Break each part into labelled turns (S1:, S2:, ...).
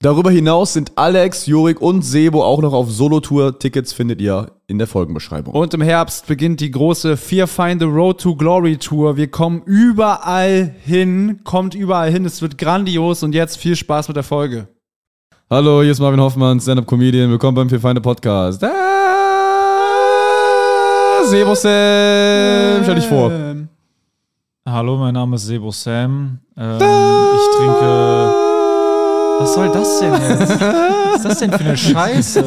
S1: Darüber hinaus sind Alex, Jurik und Sebo auch noch auf Solo-Tour. Tickets findet ihr in der Folgenbeschreibung.
S2: Und im Herbst beginnt die große Fear Find the Road to Glory Tour. Wir kommen überall hin, kommt überall hin. Es wird grandios und jetzt viel Spaß mit der Folge.
S1: Hallo, hier ist Marvin Hoffmann, Stand-Up-Comedian. Willkommen beim Vier Feinde Podcast. Ah, Sebo Sam, stell dich vor.
S3: Hallo, mein Name ist Sebo Sam. Ähm, ich trinke. Was soll das denn jetzt? Was ist das denn für eine Scheiße?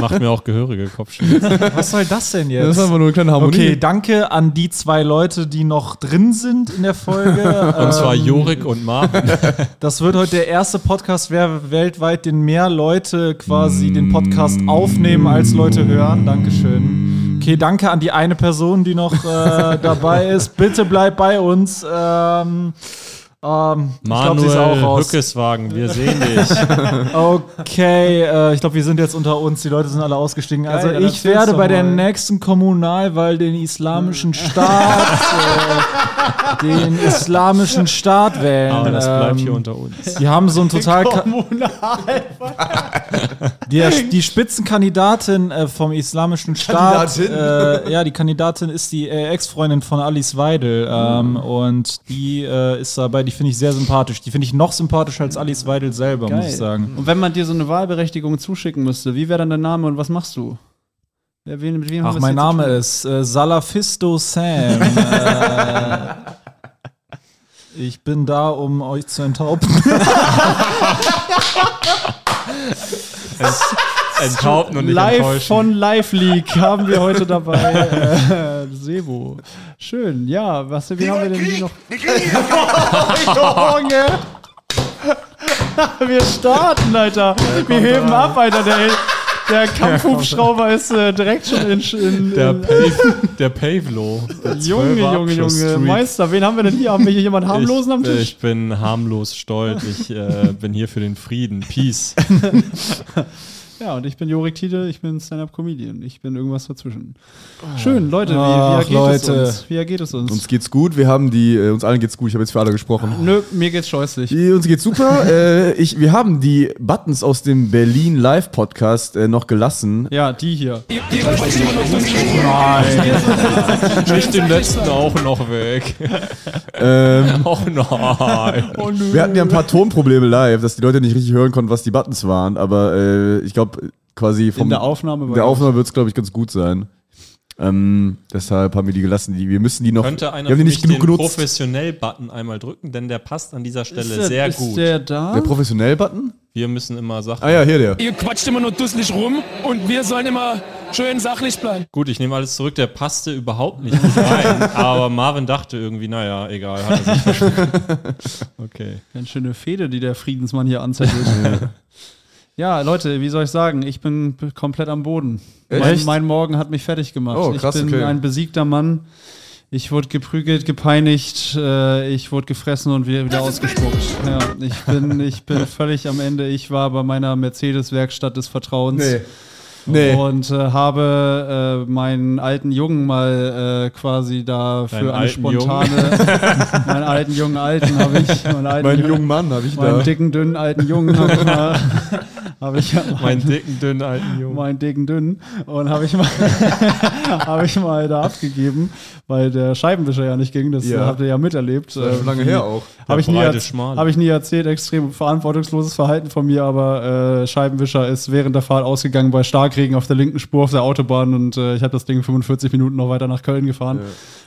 S4: Macht mir auch gehörige Kopfschmerzen.
S3: Was soll das denn jetzt?
S1: Das ist einfach nur eine kleine Harmonie.
S3: Okay, danke an die zwei Leute, die noch drin sind in der Folge.
S4: Und zwar
S3: Ähm,
S4: Jorik und Marvin.
S3: Das wird heute der erste Podcast, wer weltweit den mehr Leute quasi den Podcast aufnehmen, als Leute hören. Dankeschön. Okay, danke an die eine Person, die noch äh, dabei ist. Bitte bleib bei uns. Ähm, ähm, ich glaube, sie ist auch
S4: Manuel
S3: raus.
S4: Hückeswagen, wir sehen dich.
S3: Okay, äh, ich glaube, wir sind jetzt unter uns. Die Leute sind alle ausgestiegen. Also
S2: dann
S3: ich werde bei der nächsten Kommunalwahl den islamischen Staat, äh, den islamischen Staat wählen.
S4: Aber das bleibt hier
S3: Ähm,
S4: unter uns.
S3: Die haben so ein total. Die, die Spitzenkandidatin äh, vom Islamischen Staat.
S1: Kandidatin?
S3: Äh, ja, die Kandidatin ist die äh, Ex-Freundin von Alice Weidel. Ähm, und die äh, ist dabei, die finde ich sehr sympathisch. Die finde ich noch sympathischer als Alice Weidel selber, muss ich sagen.
S2: Und wenn man dir so eine Wahlberechtigung zuschicken müsste, wie wäre dann dein Name und was machst du? Wer, wen, mit wem
S3: Ach,
S2: es
S3: mein Name ist äh, Salafisto Sam. äh, ich bin da, um euch zu enthaupten.
S4: Enthaupten und nicht
S2: Live
S4: enttäuschen.
S2: von Live League haben wir heute dabei äh, Sebo. Schön, ja, was wie haben wir denn hier noch? Junge! wir starten, Alter. wir heben ab, Alter. Der, der Kampfhubschrauber ist äh, direkt schon in, in,
S4: Der, Pave, der Pavelo. Der
S2: Junge,
S4: 12er
S2: Junge, Junge. Meister, wen haben wir denn hier? Haben wir hier jemanden harmlosen am
S4: ich,
S2: Tisch?
S4: Ich bin harmlos stolz. Ich äh, bin hier für den Frieden. Peace.
S2: Ja, und ich bin Jorik Tiede, ich bin Stand-Up-Comedian. Ich bin irgendwas dazwischen. Schön, Leute, wie, wie ergeht
S3: Leute.
S2: es uns? Wie ergeht es uns?
S1: Uns geht's gut, wir haben die, äh, uns allen geht's gut, ich habe jetzt für alle gesprochen.
S2: Nö, mir geht's scheußlich.
S1: Die, uns geht's super. äh, ich, wir haben die Buttons aus dem Berlin Live Podcast äh, noch gelassen.
S2: Ja, die hier.
S4: Nicht den letzten auch noch weg.
S1: Ähm,
S4: Oh nein.
S1: wir hatten ja ein paar Tonprobleme live, dass die Leute nicht richtig hören konnten, was die Buttons waren. Aber äh, ich glaube, quasi vom
S2: In der Aufnahme
S1: der. Aufnahme wird's glaube ich, ganz gut sein. Ähm, deshalb haben wir die gelassen. Die, wir müssen die noch.
S4: Könnte einer
S1: wir haben die nicht genug
S4: den
S1: genutzt.
S4: Professionell-Button einmal drücken, denn der passt an dieser Stelle
S2: Ist der,
S4: sehr
S2: ist
S4: gut.
S2: der da?
S1: Der Professionell-Button?
S4: Wir müssen immer Sachen.
S1: Ah ja, hier der.
S5: Ihr quatscht immer nur dusselig rum und wir sollen immer schön sachlich bleiben.
S4: Gut, ich nehme alles zurück, der passte überhaupt nicht rein. aber Marvin dachte irgendwie, naja, egal, hat er sich. Okay.
S2: Ganz schöne Fehde, die der Friedensmann hier anzettelt. ja, Leute, wie soll ich sagen? Ich bin komplett am Boden. Mein,
S1: Echt?
S2: mein Morgen hat mich fertig gemacht.
S1: Oh, krass,
S2: ich bin
S1: okay.
S2: ein besiegter Mann. Ich wurde geprügelt, gepeinigt, äh, ich wurde gefressen und wieder, wieder ausgespuckt. Ja, ich bin, ich bin völlig am Ende. Ich war bei meiner Mercedes-Werkstatt des Vertrauens.
S1: Nee.
S2: Und äh, habe äh, meinen alten Jungen mal äh, quasi da für
S4: Deinen
S2: eine spontane, meinen alten jungen Alten habe ich, meinen alten
S1: Meinen
S2: jungen-
S1: Mann habe ich
S2: meinen
S1: da.
S2: dicken, dünnen alten Jungen habe ich mal, habe ich
S4: Mein dicken, dünnen alten Jungen.
S2: meinen dicken, dünnen und habe ich mal, habe ich mal da abgegeben, weil der Scheibenwischer ja nicht ging. Das
S1: Ja.
S2: habt ihr ja miterlebt.
S1: Das ist schon lange her auch.
S2: Habe ich, nie hab ich nie erzählt, extrem verantwortungsloses Verhalten von mir, aber äh, Scheibenwischer ist während der Fahrt ausgegangen bei Starkregen auf der linken Spur auf der Autobahn und äh, ich habe das Ding 45 Minuten noch weiter nach Köln gefahren.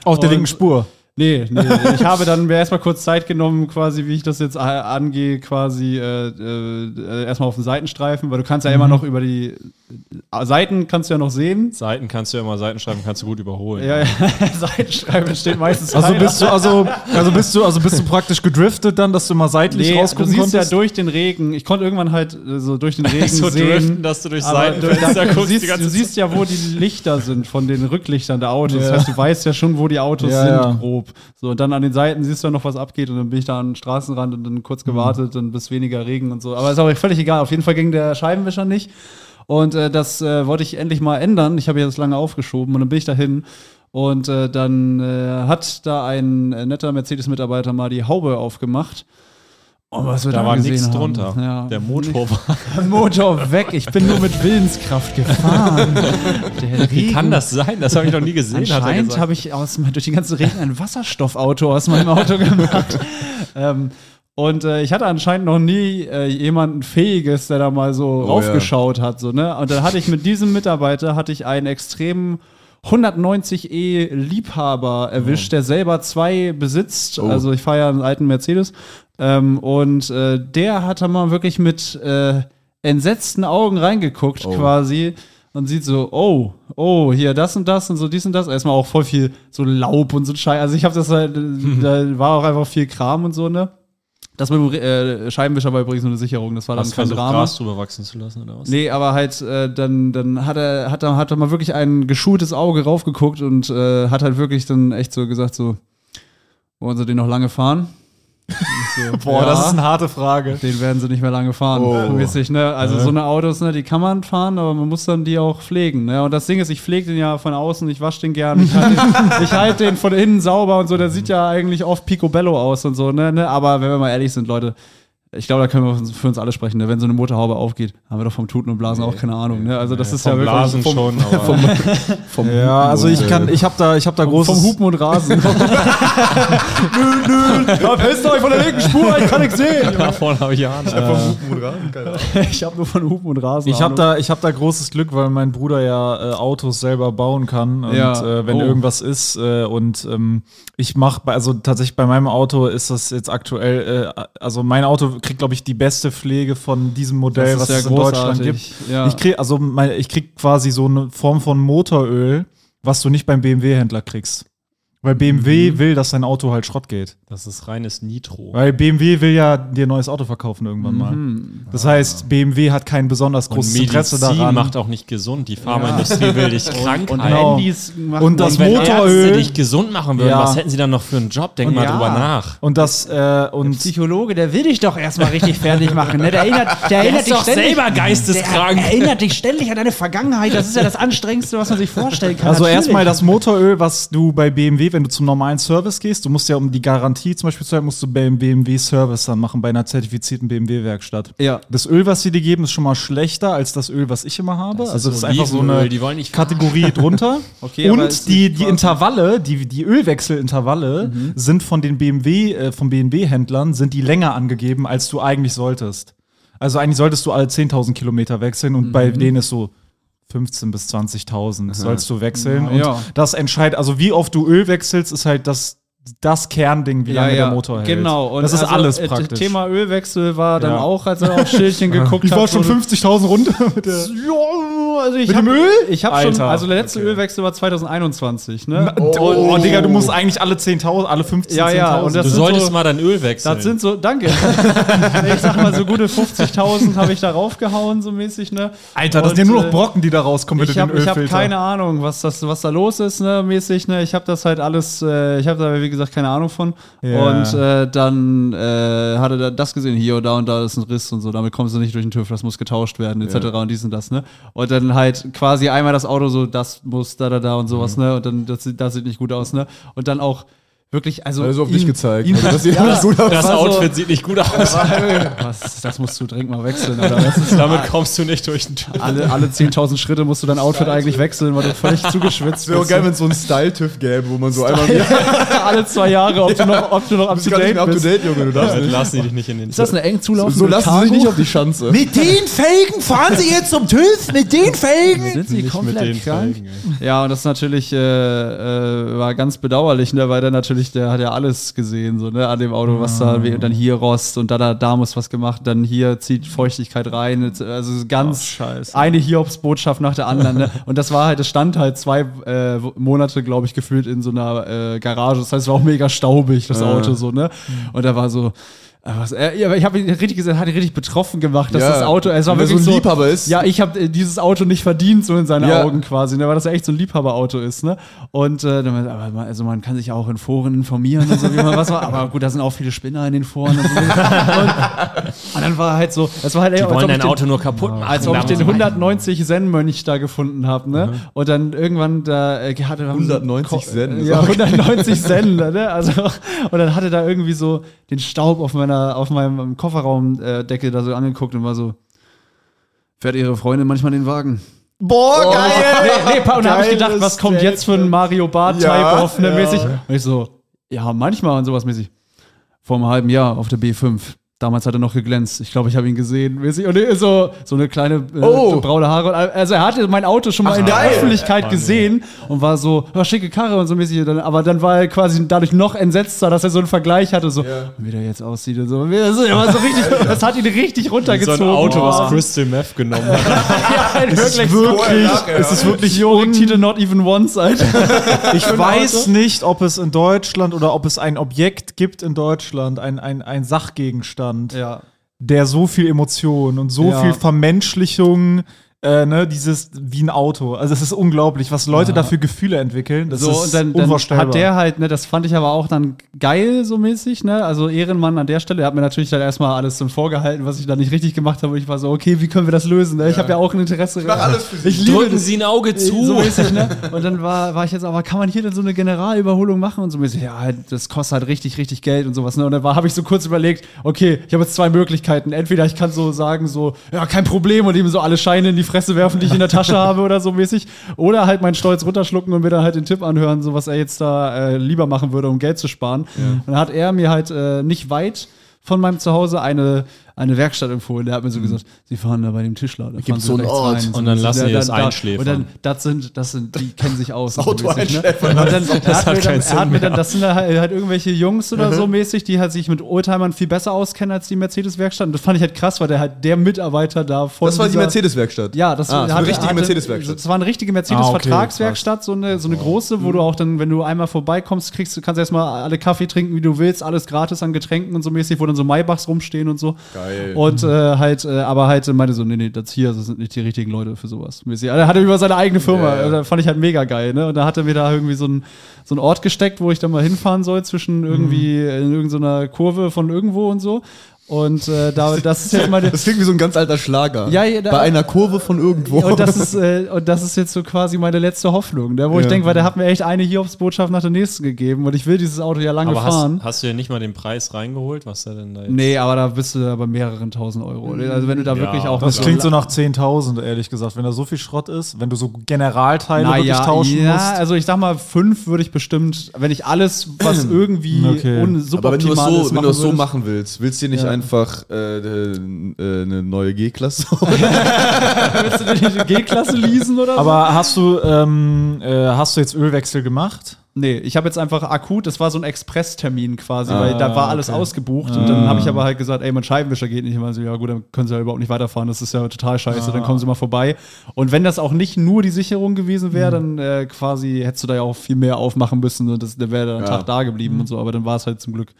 S3: Auf der
S2: Und-
S3: linken Spur.
S2: Nee, nee. ich habe dann mir erstmal kurz Zeit genommen, quasi, wie ich das jetzt angehe, quasi äh, äh, erstmal auf den Seitenstreifen, weil du kannst ja immer noch über die Seiten kannst du ja noch sehen.
S4: Seiten kannst du ja immer Seiten schreiben, kannst du gut überholen.
S2: Ja, ja. Seiten schreiben steht meistens
S3: Also
S2: keiner.
S3: bist du, also, also bist du, also bist du praktisch gedriftet dann, dass du mal seitlich
S2: Nee, du
S3: rausgucken
S2: siehst
S3: konntest?
S2: ja durch den Regen. Ich konnte irgendwann halt äh, so durch den Regen
S4: So
S2: sehen.
S4: driften, dass du durch
S2: aber
S4: Seitenfenster
S2: du, du, siehst, du siehst ja, wo die Lichter sind von den Rücklichtern der Autos.
S3: Ja.
S2: Das heißt, du weißt ja schon, wo die Autos
S3: Ja,
S2: sind,
S3: ja.
S2: grob. So, und dann an den Seiten siehst du ja noch, was abgeht. Und dann bin ich da an den Straßenrand und dann kurz gewartet und bis weniger Regen und so. Aber ist auch völlig egal. Auf jeden Fall ging der Scheibenwischer nicht. Und äh, das äh, wollte ich endlich mal ändern. Ich habe ja das lange aufgeschoben und dann bin ich dahin. Und äh, dann äh, hat da ein äh, netter Mercedes-Mitarbeiter mal die Haube aufgemacht. Oh, was wir
S4: Da
S2: da
S4: war nichts
S2: haben.
S4: drunter.
S2: Ja.
S4: Der Motor war.
S2: Motor weg. Ich bin nur mit Willenskraft gefahren. Der
S4: Wie kann das sein? Das habe ich noch nie gesehen,
S2: Anscheinend habe ich aus, durch den ganzen Regen ein Wasserstoffauto aus meinem Auto gemacht. ähm, und äh, ich hatte anscheinend noch nie äh, jemanden Fähiges, der da mal so raufgeschaut hat. So, ne? Und dann hatte ich mit diesem Mitarbeiter hatte ich einen extremen 190e Liebhaber erwischt, der selber zwei besitzt. Also ich fahre ja einen alten Mercedes. Ähm, und äh, der hat da mal wirklich mit äh, entsetzten Augen reingeguckt quasi und sieht so, oh, oh, hier das und das und so dies und das. Erstmal auch voll viel so Laub und so Scheiß. Also ich habe das halt, da war auch einfach viel Kram und so, ne? Das mit dem äh, Scheibenwischer war übrigens nur eine Sicherung, das war dann
S4: Hast
S2: kein Drama.
S4: Gras drüber wachsen zu lassen oder was?
S2: Nee, aber halt, äh, dann, dann hat er, hat er, hat er mal wirklich ein geschultes Auge raufgeguckt und äh, hat halt wirklich dann echt so gesagt, so, wollen sie den noch lange fahren? So,
S3: Boah,
S2: ja,
S3: das ist eine harte Frage.
S2: den werden sie nicht mehr lange fahren.
S1: Oh.
S2: Mäßig, ne? Also so eine Autos, ne, die kann man fahren, aber man muss dann die auch pflegen. Ne? Und das Ding ist, ich pflege den ja von außen, ich wasche den gern, ich halte den, ich halt den von innen sauber und so, der sieht ja eigentlich oft picobello aus und so, ne? ne? Aber wenn wir mal ehrlich sind, Leute, ich glaube, da können wir für uns alle sprechen. Ne? Wenn so eine Motorhaube aufgeht, haben wir doch vom Tuten und Blasen auch keine Ahnung. Ne? Also das ist ja
S4: Vom
S2: wirklich
S4: Blasen
S2: vom,
S4: schon, aber
S1: Vom
S3: Ja, also ich kann, ich habe da, ich habe da großes.
S2: vom Hupen und Rasen. nö, nö, da fällst du euch von der linken Spur, ich kann nichts sehen.
S4: davon habe ich Ahnung.
S2: Ich habe nur von Hupen und Rasen.
S3: Ich habe
S2: Ahnung.
S3: da, ich hab da großes Glück, weil mein Bruder ja äh, Autos selber bauen kann. Und
S2: Ja.
S3: äh, wenn
S2: Oh.
S3: irgendwas ist äh, und ähm, ich mache, also tatsächlich bei meinem Auto ist das jetzt aktuell, äh, also mein Auto kriegt, glaube ich, die beste Pflege von diesem Modell, was es in Deutschland gibt.
S2: Ja.
S3: Ich krieg, also mein, ich krieg quasi so eine Form von Motoröl, was du nicht beim BMW-Händler kriegst. Weil BMW will, dass dein Auto halt Schrott geht.
S4: Das ist reines Nitro.
S3: Weil BMW will ja dir ein neues Auto verkaufen irgendwann mal. Das heißt, BMW hat kein besonders
S4: Und
S3: großes
S4: Medizin
S3: Interesse daran.
S4: macht auch nicht gesund. Die Pharmaindustrie will dich krank
S2: und.
S3: Genau.
S2: Handys machen
S3: Und das
S4: Und wenn
S3: Motoröl-
S4: Ärzte dich gesund machen würden,
S3: Ja.
S4: was hätten sie dann noch für einen Job? Denk mal
S2: ja.
S4: drüber nach.
S3: Und das, äh, und
S2: Psychologe, der will dich doch erstmal richtig fertig machen. Ne? Der erinnert, der erinnert
S4: ist
S2: dich
S4: doch
S2: ständig,
S4: selber geisteskrank.
S2: Der erinnert dich ständig an deine Vergangenheit. Das ist ja das Anstrengendste, was man sich vorstellen kann.
S3: also erstmal das Motoröl, was du bei BMW, wenn du zum normalen Service gehst, du musst ja um die Garantie zum Beispiel zu haben, musst du beim BMW Service dann machen, bei einer zertifizierten BMW-Werkstatt.
S2: Ja.
S3: Das Öl, was sie dir geben, ist schon mal schlechter als das Öl, was ich immer habe. also das ist einfach so eine Kategorie drunter.
S2: Okay,
S3: Und die, die Intervalle, die, die Ölwechselintervalle sind von den BMW, äh, vom BMW-Händlern, sind die länger angegeben, als du eigentlich solltest. Also eigentlich solltest du alle 10.000 Kilometer wechseln und bei denen ist so 15 bis 20.000 sollst du wechseln.
S2: Ja,
S3: und
S2: ja.
S3: das entscheidet, also wie oft du Öl wechselst, ist halt das, das Kernding, wie lange der Motor hält.
S2: Genau. Und
S3: das ist
S2: also,
S3: alles
S2: äh,
S3: praktisch.
S2: Thema Ölwechsel war dann
S3: Ja.
S2: auch, als er auf Schildchen geguckt
S3: ich
S2: hat.
S3: war schon
S2: so-
S3: 50.000 runter mit der
S2: Ja, also ich
S3: Mit
S2: hab,
S3: dem Öl?
S2: Ich habe schon, also der letzte Ölwechsel war 2021, ne?
S3: Oh, Digga, du musst eigentlich alle 10.000, alle 15,
S2: Ja, ja,
S3: 10.000.
S2: und das
S4: Du solltest
S2: so-
S4: mal dein Öl wechseln.
S2: Das sind so, danke. ich sag mal, so gute 50.000 habe ich da raufgehauen, so mäßig, ne?
S3: Alter, das
S2: Und,
S3: sind ja nur noch
S2: äh,
S3: Brocken, die da rauskommen mit
S2: Ich
S3: den
S2: habe hab
S3: Ölfiltern.
S2: keine Ahnung, was, das, was da los ist, ne, mäßig, ne? Ich habe das halt alles, äh, ich habe da, wie gesagt, keine Ahnung von.
S3: Ja.
S2: Und äh, dann äh, hat er da das gesehen, hier und da und da ist ein Riss und so, damit kommst du nicht durch den TÜV, das muss getauscht werden, etc. und dies und das, ne? Und dann halt quasi einmal das Auto so, das muss da, da, da und sowas, ne? Und dann, das, sieht- das sieht nicht gut aus, ne? Und dann auch wirklich, also.
S1: Also auf
S2: ihn-
S1: dich gezeigt.
S2: ihn-
S1: Also, das sieht alles gut aus.
S4: das
S2: war so-
S4: Outfit sieht nicht gut aus.
S2: Was, das musst du dringend mal wechseln, oder? Das ist
S4: Damit kommst du nicht durch den Tür.
S2: alle, alle 10.000 Schritte musst du dein Outfit eigentlich wechseln, weil du völlig zugeschwitzt
S1: Wäre auch
S2: bist.
S1: geil, wenn es so einen Style-TÜV gäbe, wo man so einmal
S2: alle zwei Jahre, ob du noch, ob du noch up
S1: bist
S2: to date
S1: mehr up to
S2: bist.
S1: date, Junge, du darfst
S4: Damit
S1: nicht.
S4: lassen die dich nicht in den
S2: Ist das eine eng zulaufende
S1: So lassen sie sich nicht auf die Schanze.
S3: Mit den Felgen fahren Sie jetzt zum TÜV? Mit den Felgen?
S2: Sind sie
S4: Nicht mit den
S2: komplett krank?
S4: Felgen.
S2: Ja, und das natürlich äh, äh, war ganz bedauerlich, ne, weil der natürlich natürlich, der hat ja alles gesehen, so, ne, an dem Auto, was da, und dann hier Rost und da, da, da muss was gemacht, dann hier zieht Feuchtigkeit rein, also ganz
S3: Scheiße.
S2: eine Hiobsbotschaft nach der anderen, ne? Und das war halt, es stand halt zwei äh, Monate, glaube ich, gefühlt in so einer äh, Garage. Das heißt, es war auch mega staubig, das Auto, so, ne? Und da war so, äh, was, äh, ja, aber ich habe ihn richtig gesagt, hat ihn richtig betroffen gemacht, dass
S1: Ja,
S2: das Auto, es war
S1: wenn er
S2: wirklich
S1: so
S2: so,
S1: ein Liebhaber ist.
S2: Ja, ich habe äh, dieses Auto nicht verdient, so in seinen
S1: Ja.
S2: Augen quasi, ne, weil das ja echt so ein Liebhaberauto ist, ne? Und äh, dann, er, aber man, also man kann sich auch in Foren informieren und so, wie man was macht. Aber gut, da sind auch viele Spinner in den Foren und so. und, und dann war halt so, es war halt
S4: Die
S2: als ob
S4: wollen
S2: ich
S4: dein
S2: den-
S4: Auto nur kaputt machen.
S2: als ob ich den
S4: muss man-
S2: 190 Zen-Mönch da gefunden habe, ne? Und dann irgendwann da äh, hatte er
S1: 190 Zen, das
S2: Ja,
S1: auch-
S2: 190 Zen, ne? Also und dann hatte da irgendwie so den Staub auf meiner auf meinem Kofferraumdeckel da so angeguckt und war so fährt ihre Freundin manchmal den Wagen.
S3: Boah, geil!
S2: Nee, nee, und da habe ich gedacht, was kommt jetzt für ein Mario Bart
S1: Ja,
S2: ne,
S1: ja.
S2: mäßig. Und ich so, ja, manchmal und sowas mäßig. Vor einem halben Jahr auf der B5. Damals hat er noch geglänzt. Ich glaube, ich habe ihn gesehen. Und er ist so, so eine kleine äh,
S1: Oh.
S2: braune Haare. Also er hatte mein Auto schon mal in der
S1: geil.
S2: Öffentlichkeit gesehen und war so, oh, schicke Karre und so mäßig. Aber dann war er quasi dadurch noch entsetzter, dass er so einen Vergleich hatte, so, wie der jetzt aussieht und so. Er war so richtig, das hat ihn richtig
S4: So
S2: runtergezogen.
S4: ein Auto, was
S2: Oh.
S4: Crystal Meth genommen hat.
S2: ja, halt wirklich,
S1: wirklich-
S2: es ist wirklich Jorik Tite not even once, Alter.
S3: Ich weiß nicht, ob es in Deutschland oder ob es ein Objekt gibt in Deutschland, ein, ein, ein Sachgegenstand,
S2: Ja.
S3: der so viel Emotion und so
S2: Ja.
S3: viel Vermenschlichung, äh, ne, dieses wie ein Auto. Also es ist unglaublich, was Leute dafür Gefühle entwickeln. Das
S2: so,
S3: ist
S2: und dann, dann
S3: unvorstellbar.
S2: hat der halt, ne, das fand ich aber auch dann geil, so mäßig, ne, also Ehrenmann an der Stelle, er hat mir natürlich dann erstmal alles so vorgehalten, was ich da nicht richtig gemacht habe, und ich war so, okay, wie können wir das lösen, ne? ich habe ja auch ein Interesse. Ich
S1: mach alles für Sie.
S2: Ich liebe
S4: Drücken
S2: das.
S4: Sie ein Auge zu.
S2: So mäßig, ne? Und dann war, war ich jetzt, aber kann man hier denn so eine Generalüberholung machen und so mäßig? Ja, das kostet halt richtig, richtig Geld und sowas. Ne? Und dann habe ich so kurz überlegt, okay, ich habe jetzt zwei Möglichkeiten. Entweder ich kann so sagen, so, ja, kein Problem und ihm so alle Scheine in die Fresse werfen, die ich in der Tasche habe oder so mäßig. Oder halt meinen Stolz runterschlucken und mir dann halt den Tipp anhören, so was er jetzt da äh, lieber machen würde, um Geld zu sparen. Und dann hat er mir halt äh, nicht weit von meinem Zuhause eine, eine Werkstatt empfohlen. Der hat mir so gesagt, sie fahren da bei dem Tischler. Da Sie
S1: so einen Ort.
S2: rein.
S4: Und dann
S2: So,
S4: lassen die das
S2: dann da-
S4: einschläfern.
S2: Und dann, das sind, das sind, die kennen sich aus. und
S1: Auto
S2: so mäßig, ne?
S1: einschläfern,
S2: Und dann,
S4: das
S2: hat
S4: hat
S2: mir dann,
S4: keinen
S2: er hat
S4: Sinn
S2: mir dann, das sind halt, halt irgendwelche Jungs oder so mäßig, die halt sich mit Oldtimern viel besser auskennen als die Mercedes-Werkstatt. Und das fand ich halt krass, weil der halt der Mitarbeiter da von
S1: Das war die Mercedes-Werkstatt.
S2: ja, das,
S1: Ah, das war eine richtige Mercedes-Werkstatt.
S2: Das war eine richtige
S3: Ah,
S2: Mercedes-Vertragswerkstatt, so eine, so eine große, wo du auch dann, wenn du einmal vorbeikommst, kriegst du kannst erstmal alle Kaffee trinken, wie du willst, alles gratis an Getränken und so mäßig, wo dann so Maybachs rumstehen und so.
S1: Geil.
S2: Und äh, halt, äh, aber halt meinte so, nee, nee, das hier, das sind nicht die richtigen Leute für sowas. Also, Er hatte über seine eigene Firma,
S1: Ja, ja.
S2: Also, fand ich halt mega geil, ne? Und da hat er mir da irgendwie so einen so einen Ort gesteckt, wo ich dann mal hinfahren soll, zwischen irgendwie in irgendeiner Kurve von irgendwo und so. Und äh, da, das ist jetzt meine.
S1: Das klingt wie so ein ganz alter Schlager.
S2: Ja, ja, da-
S1: Bei einer Kurve von irgendwo.
S2: Und das ist, äh, und das ist jetzt so quasi meine letzte Hoffnung, ne? wo ich
S1: Ja.
S2: denke, weil der hat mir echt eine Hiobsbotschaft nach der nächsten gegeben und ich will dieses Auto ja lange
S4: Aber
S2: fahren.
S4: hast, hast du ja nicht mal den Preis reingeholt, was der denn da jetzt?
S2: nee, aber da bist du ja bei mehreren tausend Euro. Also wenn du da
S4: Ja,
S2: wirklich auch
S3: Das klingt so nach 10.000, ehrlich gesagt. Wenn da so viel Schrott ist, wenn du so Generalteile wirklich
S2: naja,
S3: tauschen
S2: ja,
S3: musst.
S2: also ich sag mal, fünf würde ich bestimmt, wenn ich alles, was irgendwie
S3: Okay.
S2: ohne
S1: Aber wenn du das
S2: suboptimal
S1: so,
S2: ist,
S1: wenn du das so machen willst, willst du dir nicht
S2: Ja.
S1: Einfach äh, äh, eine neue G-Klasse
S2: willst du dir die G-Klasse leasen oder so?
S3: Aber hast du, ähm, äh, hast du jetzt Ölwechsel gemacht?
S2: Nee, ich habe jetzt einfach akut, das war so ein Expresstermin quasi,
S1: Ah,
S2: weil da war alles
S3: okay.
S2: ausgebucht und dann habe ich aber halt gesagt, ey, mein Scheibenwischer geht nicht. Ich meine so, ja gut, dann können sie ja überhaupt nicht weiterfahren, das ist ja total scheiße, dann kommen sie mal vorbei. Und wenn das auch nicht nur die Sicherung gewesen wäre, dann äh, quasi hättest du da ja auch viel mehr aufmachen müssen und das, der wäre dann einen
S1: Ja.
S2: Tag da geblieben und so, aber dann war es halt zum Glück.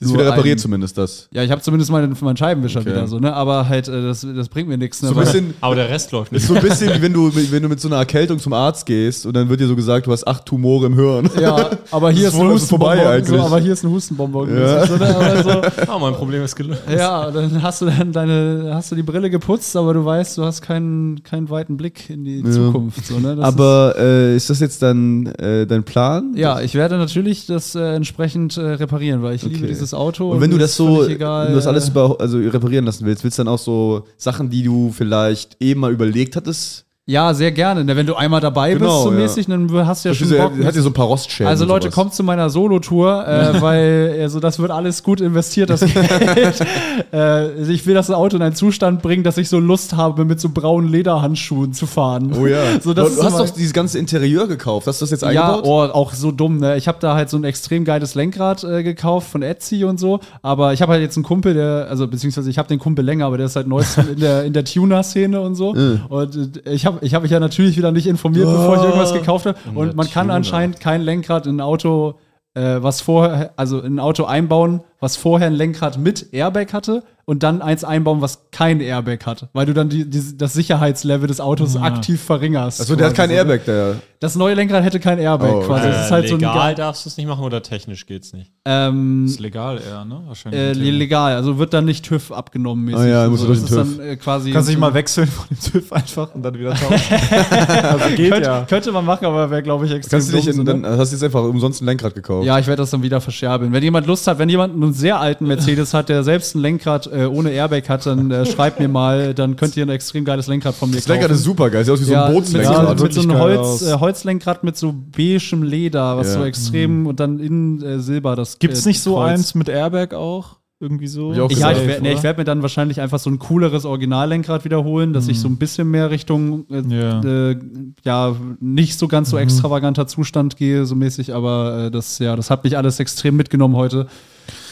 S1: Ist
S2: nur
S1: wieder repariert
S2: ein-
S1: zumindest das.
S2: Ja, ich habe zumindest meinen, meinen Scheibenwischer
S1: Okay.
S2: wieder so, ne? Aber halt, äh, das, das bringt mir nichts. Ne?
S1: So bisschen,
S4: Aber der Rest läuft nicht.
S1: ist so ein bisschen wie wenn du, wenn du mit so einer Erkältung zum Arzt gehst und dann wird dir so gesagt, du hast acht Tumore im Hirn.
S2: Ja, aber hier ist
S1: ist
S2: ein Hustenbonbon. So, aber hier ist ein Hustenbonbon.
S1: Ja.
S2: So, ne? so,
S4: Ah, mein Problem ist gelöst.
S2: Ja, dann hast du dann deine, hast du die Brille geputzt, aber du weißt, du hast keinen, keinen weiten Blick in die Zukunft. So, ne? Das
S1: Aber äh, ist das jetzt dann äh, dein Plan?
S2: ist, ja, ich werde natürlich das äh, entsprechend äh, reparieren, weil ich liebe
S1: Okay.
S2: dieses Auto.
S1: Und wenn du
S2: mir
S1: das
S2: ist
S1: so,
S2: egal,
S1: wenn du das alles
S2: äh,
S1: über, also reparieren lassen willst, willst du dann auch so Sachen, die du vielleicht eben mal überlegt hattest,
S2: Ja, sehr gerne. Ne, Wenn du einmal dabei
S1: Genau,
S2: bist, so
S1: ja.
S2: mäßig, dann hast du ja schon
S1: Diese-
S2: Bock.
S1: hat hier so ein paar Rostschäden.
S2: Also Leute, kommt zu meiner Solo-Tour, äh, weil also das wird alles gut investiert, das Geld. äh, ich will das Auto in einen Zustand bringen, dass ich so Lust habe, mit so braunen Lederhandschuhen zu fahren.
S1: Oh ja.
S2: So, das
S1: du hast doch dieses ganze Interieur gekauft. Hast du das jetzt
S2: Ja,
S1: eingebaut?
S2: oh, auch so dumm, ne? Ich habe da halt so ein extrem geiles Lenkrad äh, gekauft von Etsy und so. Aber ich habe halt jetzt einen Kumpel, der, also beziehungsweise ich habe den Kumpel länger, aber der ist halt neuest in der, in der Tuner-Szene und so. Und äh, ich habe ich hab mich ja natürlich wieder nicht informiert, bevor ich irgendwas gekauft habe. Und man kann anscheinend kein Lenkrad in ein Auto, äh, was vorher, also in ein Auto einbauen, was vorher ein Lenkrad mit Airbag hatte und dann eins einbauen, was kein Airbag hat. Weil du dann die, die, das Sicherheitslevel des Autos aktiv verringerst.
S1: Also der hat kein
S2: so, ne?
S1: Airbag, der.
S2: Das neue Lenkrad hätte kein Airbag
S1: Oh,
S2: quasi.
S1: okay.
S2: Ist halt so ein
S4: legal
S2: ge-
S4: darfst du es nicht machen oder technisch geht's nicht.
S2: ähm,
S3: Ist legal eher, ne? Wahrscheinlich.
S2: äh, legal, also wird dann nicht TÜV abgenommen mäßig.
S1: Ah ja, musst
S2: so.
S1: du durch den
S2: ist dann äh, quasi
S3: Kannst du dich mal wechseln von dem TÜV einfach und dann wieder tauschen. also geht
S2: könnte,
S3: ja.
S2: könnte man machen, aber wäre glaube ich extrem
S1: Kannst du in,
S2: so,
S1: dann
S2: ne?
S1: hast du jetzt einfach umsonst ein Lenkrad gekauft.
S2: Ja, ich werde das dann wieder verscherbeln. Wenn jemand Lust hat, wenn jemand einen sehr alten Mercedes hat, der selbst ein Lenkrad äh, ohne Airbag hat, dann äh, schreibt mir mal, dann könnt ihr ein extrem geiles Lenkrad von mir
S1: Das Lenkrad ist super geil. Sieht aus wie so
S2: ja,
S1: ein
S2: mit, so,
S1: Bootslenkrad.
S3: Ja,
S2: mit so einem Holz, äh, Holzlenkrad mit so beigem Leder, was
S1: Ja.
S2: so extrem und dann in äh, Silber das
S3: Gibt's
S2: äh,
S3: nicht so
S2: Kreuz.
S3: eins mit Airbag auch? Irgendwie so?
S1: Ich
S2: Ja, ich
S1: Safe,
S2: werde nee, ich werd mir dann wahrscheinlich einfach so ein cooleres Originallenkrad wiederholen, dass ich so ein bisschen mehr Richtung äh,
S3: Ja.
S2: äh, ja nicht so ganz so extravaganter Zustand gehe, so mäßig, aber äh, das ja, das hat mich alles extrem mitgenommen heute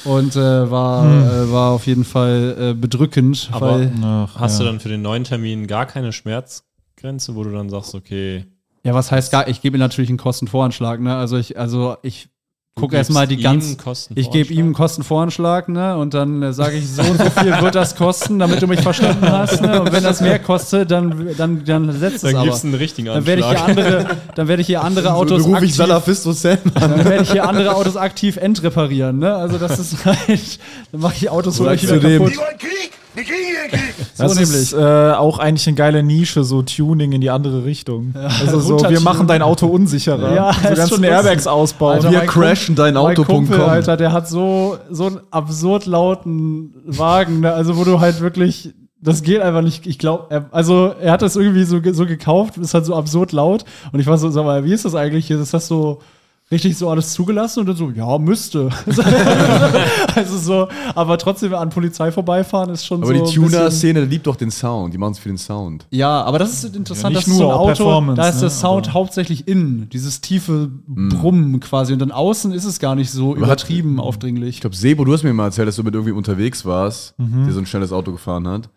S2: und äh, war äh, war auf jeden Fall äh, bedrückend,
S4: Aber
S2: weil
S3: Ach,
S4: Hast
S3: ja.
S4: du dann für den neuen Termin gar keine Schmerzgrenze, wo du dann sagst, okay,
S2: ja, was heißt gar, ich gebe ihm natürlich einen Kostenvoranschlag, ne? Also ich also ich guck erstmal die ganzen
S4: Kosten
S2: Ich gebe ihm einen Kostenvoranschlag, ne? Und dann äh, sage ich, so und so viel wird das kosten, damit du mich verstanden hast, ne? Und wenn das mehr kostet, dann, dann, dann setzt es
S4: Dann
S2: aber.
S4: einen richtigen
S2: Dann werde ich hier
S4: Anschlag.
S2: andere, dann werde ich hier andere Autos
S1: dann rufe ich
S2: aktiv,
S1: Salafist Sam an.
S2: dann werde ich hier andere Autos aktiv entreparieren, ne? Also das ist halt, dann mache ich Autos so
S1: Sagst
S2: wieder kaputt.
S6: wollen Krieg! Wir kriegen hier Krieg!
S3: Das
S2: So
S3: ist äh, auch eigentlich eine geile Nische, so Tuning in die andere Richtung. also so, wir machen dein Auto unsicherer.
S2: Ja,
S3: so ganzen
S2: schon
S3: Airbags ausbauen.
S2: Alter,
S1: Wir crashen dein Auto.com.
S2: Alter, der hat so, so einen absurd lauten Wagen, ne? also wo du halt wirklich, das geht einfach nicht. Ich glaube, also er hat das irgendwie so, so gekauft, ist halt so absurd laut. Und ich war so, sag mal, wie ist das eigentlich hier? Ist das so richtig so alles zugelassen? Und dann so, ja, müsste. also so, aber trotzdem an Polizei vorbeifahren ist schon
S1: Aber
S2: so.
S1: die
S2: ein bisschen-
S1: Tuner-Szene liebt doch den Sound. Die machen es für den Sound.
S2: ja, aber das ist interessant,
S3: Ja,
S2: dass
S3: nicht
S2: so ein
S3: nur,
S2: Auto, da ist der
S3: ne,
S2: Sound
S3: aber-
S2: hauptsächlich innen, dieses tiefe Brummen quasi. Und dann außen ist es gar nicht so
S1: hat-
S2: übertrieben aufdringlich.
S1: Ich glaube, Sebo, du hast mir mal erzählt, dass du mit irgendwie unterwegs warst,
S2: Mhm.
S1: der so ein schnelles Auto gefahren hat.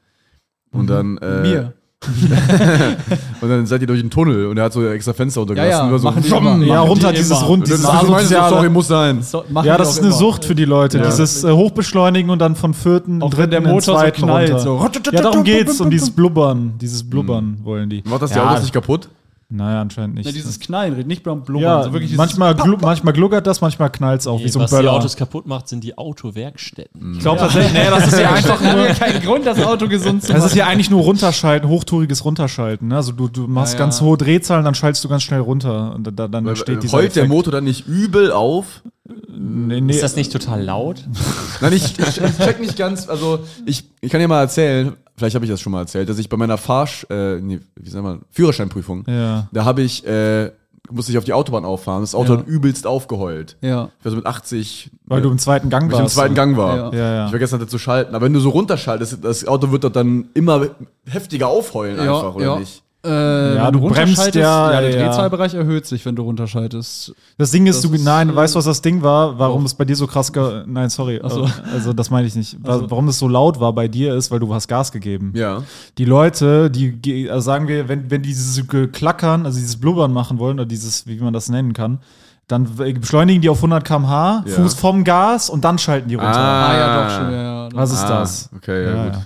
S1: Und dann. Äh,
S2: Mir.
S1: Und dann seid ihr durch den Tunnel und er hat so extra Fenster runtergelassen.
S2: Ja, ja,
S1: und so,
S2: machen die immer.
S3: ja, runter
S2: die
S3: dieses. Rund,
S1: Und
S3: dieses
S1: so,
S3: asoziale.
S1: sorry, muss sein.
S2: So,
S3: Ja,
S2: die
S3: das ist eine
S2: immer.
S3: Sucht für die Leute.
S1: Ja.
S3: Dieses äh, Hochbeschleunigen und dann von vierten,
S2: Auch
S3: dritten,
S2: der
S3: in
S2: Motor so
S3: zweiten
S2: knallt,
S3: runter.
S2: so.
S3: Ja, darum geht's, um dieses Blubbern. Dieses Blubbern wollen die.
S1: Macht das die
S3: ja,
S1: Autos nicht kaputt?
S3: Naja, anscheinend nicht.
S2: Ja, dieses Knallen, nicht beim Blubbern.
S3: ja,
S2: so wirklich
S3: manchmal, glu manchmal gluckert das, manchmal knallt's auch, wie so ein
S4: was die
S3: Böller.
S4: Autos kaputt macht, sind die Autowerkstätten.
S3: ich glaube tatsächlich, nee, das ist ja einfach nur...
S2: ja keinen Grund, das Auto gesund zu
S3: Das
S2: machen.
S3: ist ja eigentlich nur runterschalten, hochtouriges Runterschalten. Ne? Also du, du machst
S2: Ja, ja.
S3: ganz hohe Drehzahlen, dann schaltest du ganz schnell runter. Und dann, dann entsteht dieser
S1: Heult der. Motor dann nicht übel auf?
S3: Nee, nee.
S4: Ist das nicht total laut?
S1: Nein, ich, ich, ich check nicht ganz, also ich, ich kann dir mal erzählen, vielleicht habe ich das schon mal erzählt, dass ich bei meiner Fahrsch, äh, nee, wie sagen wir, Führerscheinprüfung,
S3: Ja.
S1: da habe ich, äh, musste ich auf die Autobahn auffahren, das Auto
S2: Ja.
S1: hat übelst aufgeheult.
S2: ja.
S1: Ich war so mit 80,
S3: Weil du im zweiten Gang
S1: weil ich im
S3: warst.
S1: zweiten Gang war.
S2: Ja.
S3: Ja, ja.
S1: Ich vergessen hatte zu schalten. Aber wenn du so runterschaltest, das Auto wird doch dann immer heftiger aufheulen
S2: Ja,
S1: einfach, oder
S2: ja.
S1: nicht?
S2: Äh,
S3: Ja,
S2: wenn
S3: du bremst ja,
S2: ja, der
S3: ja.
S2: Drehzahlbereich erhöht sich, wenn du runterschaltest.
S3: Das Ding ist,
S2: Das
S3: du,
S2: ist,
S3: nein,
S2: äh,
S3: weißt du, was das Ding war? Warum es bei dir so krass, nein, sorry,
S2: so.
S3: also das meine ich nicht. Wa-
S2: so.
S3: Warum es so laut war bei dir ist, weil du hast Gas gegeben.
S1: Ja.
S3: Die Leute, die, also sagen wir, wenn, wenn die dieses Geklackern, also dieses Blubbern machen wollen, oder dieses, wie man das nennen kann, dann beschleunigen die auf 100 km/h,
S1: Ja.
S3: Fuß vom Gas und dann schalten die runter.
S1: Ah.
S2: Ah, ja, doch schon. Ja, ja.
S3: Was ist
S1: Ah,
S3: das?
S1: Okay, ja,
S3: Ja,
S1: gut.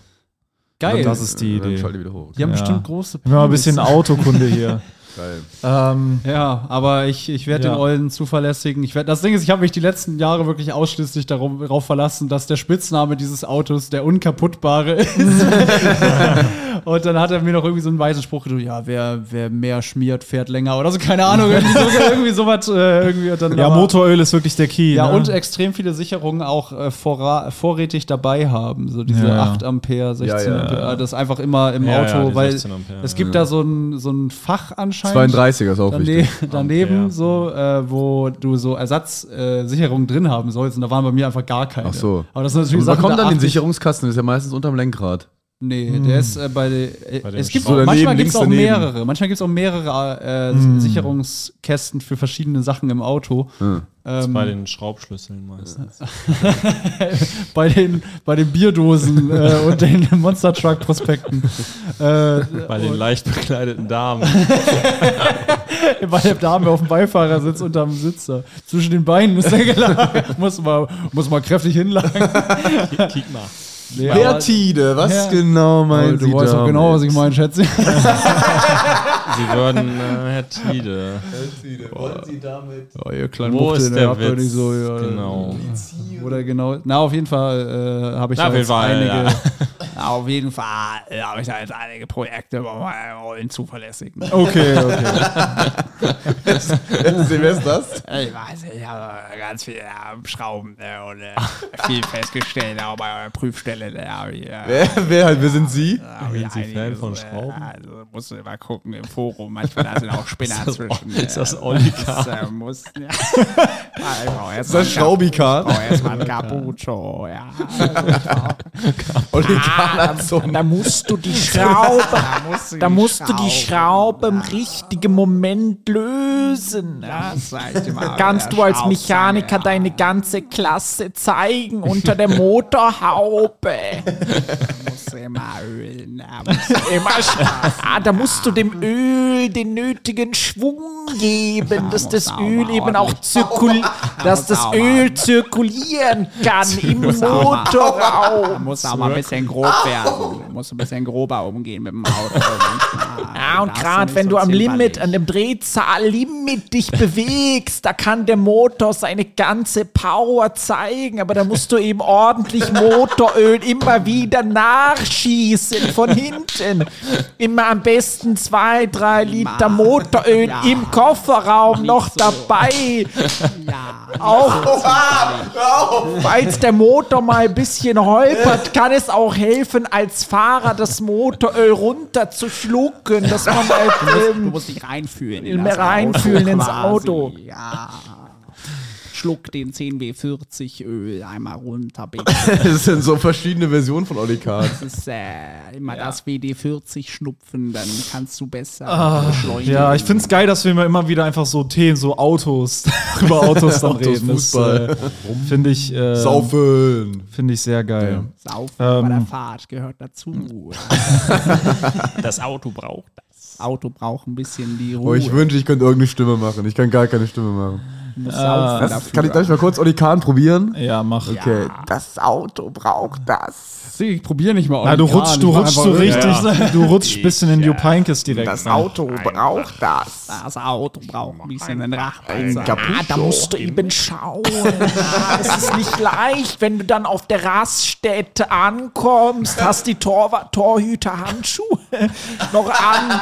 S3: Ja.
S2: Geil.
S3: Das ist die
S1: Dann
S3: Idee.
S1: schalte wieder hoch.
S2: die haben
S3: Ja.
S2: bestimmt große
S3: Wir haben ein bisschen Autokunde hier.
S1: Geil.
S3: Ähm,
S2: Ja, aber ich, ich werde
S3: Ja.
S2: den ollen zuverlässigen. Ich werd, das Ding ist, ich habe mich die letzten Jahre wirklich ausschließlich darum, darauf verlassen, dass der Spitzname dieses Autos der Unkaputtbare ist. Und dann hat er mir noch irgendwie so einen weisen Spruch gedacht, ja, wer, wer mehr schmiert, fährt länger oder so, keine Ahnung, irgendwie, so, sowas. Äh, irgendwie dann
S3: ja,
S2: aber-
S3: Motoröl ist wirklich der Key.
S2: Ja,
S3: ne?
S2: und extrem viele Sicherungen auch äh, vorra vorrätig dabei haben. So diese
S3: Ja.
S2: 8 Ampere, 16
S1: Ja, ja.
S2: Ampere, das einfach immer im
S4: Ja,
S2: Auto, weil
S4: 16 Ampere,
S2: es gibt da so ein, so ein Fach anscheinend.
S1: 32er ist auch
S2: Dane
S1: wichtig.
S2: daneben
S4: Ampere.
S2: so, äh, wo du so Ersatzsicherungen äh, drin haben sollst. Und da waren bei mir einfach gar keine.
S1: Ach so.
S2: Aber das sind natürlich
S1: Und
S2: Sachen,
S1: kommt
S2: da
S1: dann den Sicherungskasten, das ist ja meistens unterm Lenkrad.
S2: Nee, der ist äh, bei, äh,
S4: Bei den
S2: es gibt.
S1: So
S2: manchmal gibt es auch
S1: daneben.
S2: mehrere. Manchmal gibt es auch mehrere äh, Sicherungskästen für verschiedene Sachen im Auto.
S4: Das ist
S2: Ähm,
S4: bei den Schraubschlüsseln meistens.
S2: bei den, bei den Bierdosen äh, und den Monster Truck Prospekten. äh,
S4: Bei den leicht bekleideten Damen.
S2: bei der Dame auf dem Beifahrersitz unterm Sitzer. Zwischen den Beinen ist der gelagert. muss, mal, muss mal kräftig hinlagen.
S4: Kick mal.
S2: Nee, aber-
S1: Bertide, was
S2: Ja.
S1: genau meinen
S2: du
S1: Sie
S2: weißt doch genau, was ich
S1: damit?
S2: meine, schätze.
S4: Sie würden, äh, Herr Tide.
S2: Oh, ihr kleinen
S4: Wo
S2: Wuchteln,
S4: ist
S2: ihr
S4: der
S2: habt
S4: Witz?
S2: nicht so, ja,
S4: genau.
S2: Oder genau. Na, auf jeden Fall äh, habe ich
S4: Na,
S2: da jetzt
S4: Fall,
S2: einige.
S4: ja.
S2: auf jeden Fall äh, habe ich da jetzt einige Projekte in zuverlässig.
S3: okay, okay.
S1: Wer ist das?
S7: Ich weiß, ich habe ganz viel äh, Schrauben äh, und äh, viel festgestellt, auch bei eurer Prüfstelle. Da habe ich, äh,
S1: Wer, wer, halt, wer sind Sie?
S7: da habe ich
S4: Sind Sie Fan von
S7: äh,
S4: Schrauben?
S7: Also musst du mal gucken im Forum. Manchmal da sind auch Spinner
S4: das-
S7: zwischen.
S4: ist das
S7: äh, das, äh, muss, ja. erst
S1: Ist das Schraubikan?
S7: Ich brauche erstmal ein Capucho, ja.
S1: Olikan hat so
S8: Da musst du die Schraube, da musst du die
S7: Schrauben,
S8: Schraube im richtigen Moment lösen.
S7: Dir mal,
S8: Kannst du als Mechaniker
S7: ja.
S8: deine ganze Klasse zeigen unter der Motorhaube.
S7: Musst du immer ölen. ja,
S8: Immer Spaß. Ah, da musst du dem Öl den nötigen Schwung geben, dass
S7: muss
S8: das Öl eben auch
S7: ordentlich-
S8: zirkul dass
S7: muss
S8: das Öl zirkulieren kann im
S7: muss
S8: Motorraum.
S7: muss auch mal ein bisschen grob werden. Muss ein bisschen grober umgehen mit dem Auto.
S8: Ja, und gerade wenn du am Limit, an dem Drehzahllimit dich bewegst, da kann der Motor seine ganze Power zeigen, aber da musst du eben ordentlich Motoröl immer wieder nachschießen von hinten. Immer am besten zwei, drei Liter Motoröl
S7: Ja.
S8: im Kofferraum noch
S7: so.
S8: dabei.
S7: Ja,
S8: Auch falls der Motor mal ein bisschen holpert, kann es auch helfen, als Fahrer das Motoröl runterzuschlucken, dass man halt,
S7: du
S8: ähm,
S7: musst dich reinfühlen.
S8: in reinfühlen ins. Auto.
S7: Ja. Schluck den 10W40 Öl einmal runter, bitte.
S1: Das sind so verschiedene Versionen von Olikan.
S7: Das ist äh, immer das WD40 schnupfen, dann kannst du besser
S8: Ah,
S7: beschleunigen.
S3: Ja, ich find's geil, dass wir immer- immer wieder einfach so Themen, so Autos, über Autos dann
S1: Autos,
S3: reden. Das
S1: Fußball.
S3: äh, finde ich, äh,
S1: Saufen.
S3: finde ich sehr geil.
S7: Saufen
S3: Ähm,
S7: bei der Fahrt gehört dazu.
S4: Das Auto braucht das.
S7: Auto braucht ein bisschen die
S1: Oh,
S7: Ruhe.
S1: ich wünsche, ich könnte irgendeine Stimme machen. Ich kann gar keine Stimme machen.
S7: saufen
S1: Das, kann ich gleich mal kurz Olikan probieren?
S3: Ja, mach.
S1: Okay.
S7: Das Auto braucht das.
S2: Ich probiere nicht mal.
S3: Na, du rutschst, du rutschst so richtig, du rutschst ein bisschen in Jupp Heynckes direkt.
S7: Das
S3: ne?
S7: Auto braucht das. Das Auto braucht ein bisschen den Rachpolster.
S8: Ah, da musst du eben schauen. Ah, Es ist nicht leicht, wenn du dann auf der Raststätte ankommst, hast die Torwa Torhüterhandschuhe noch an.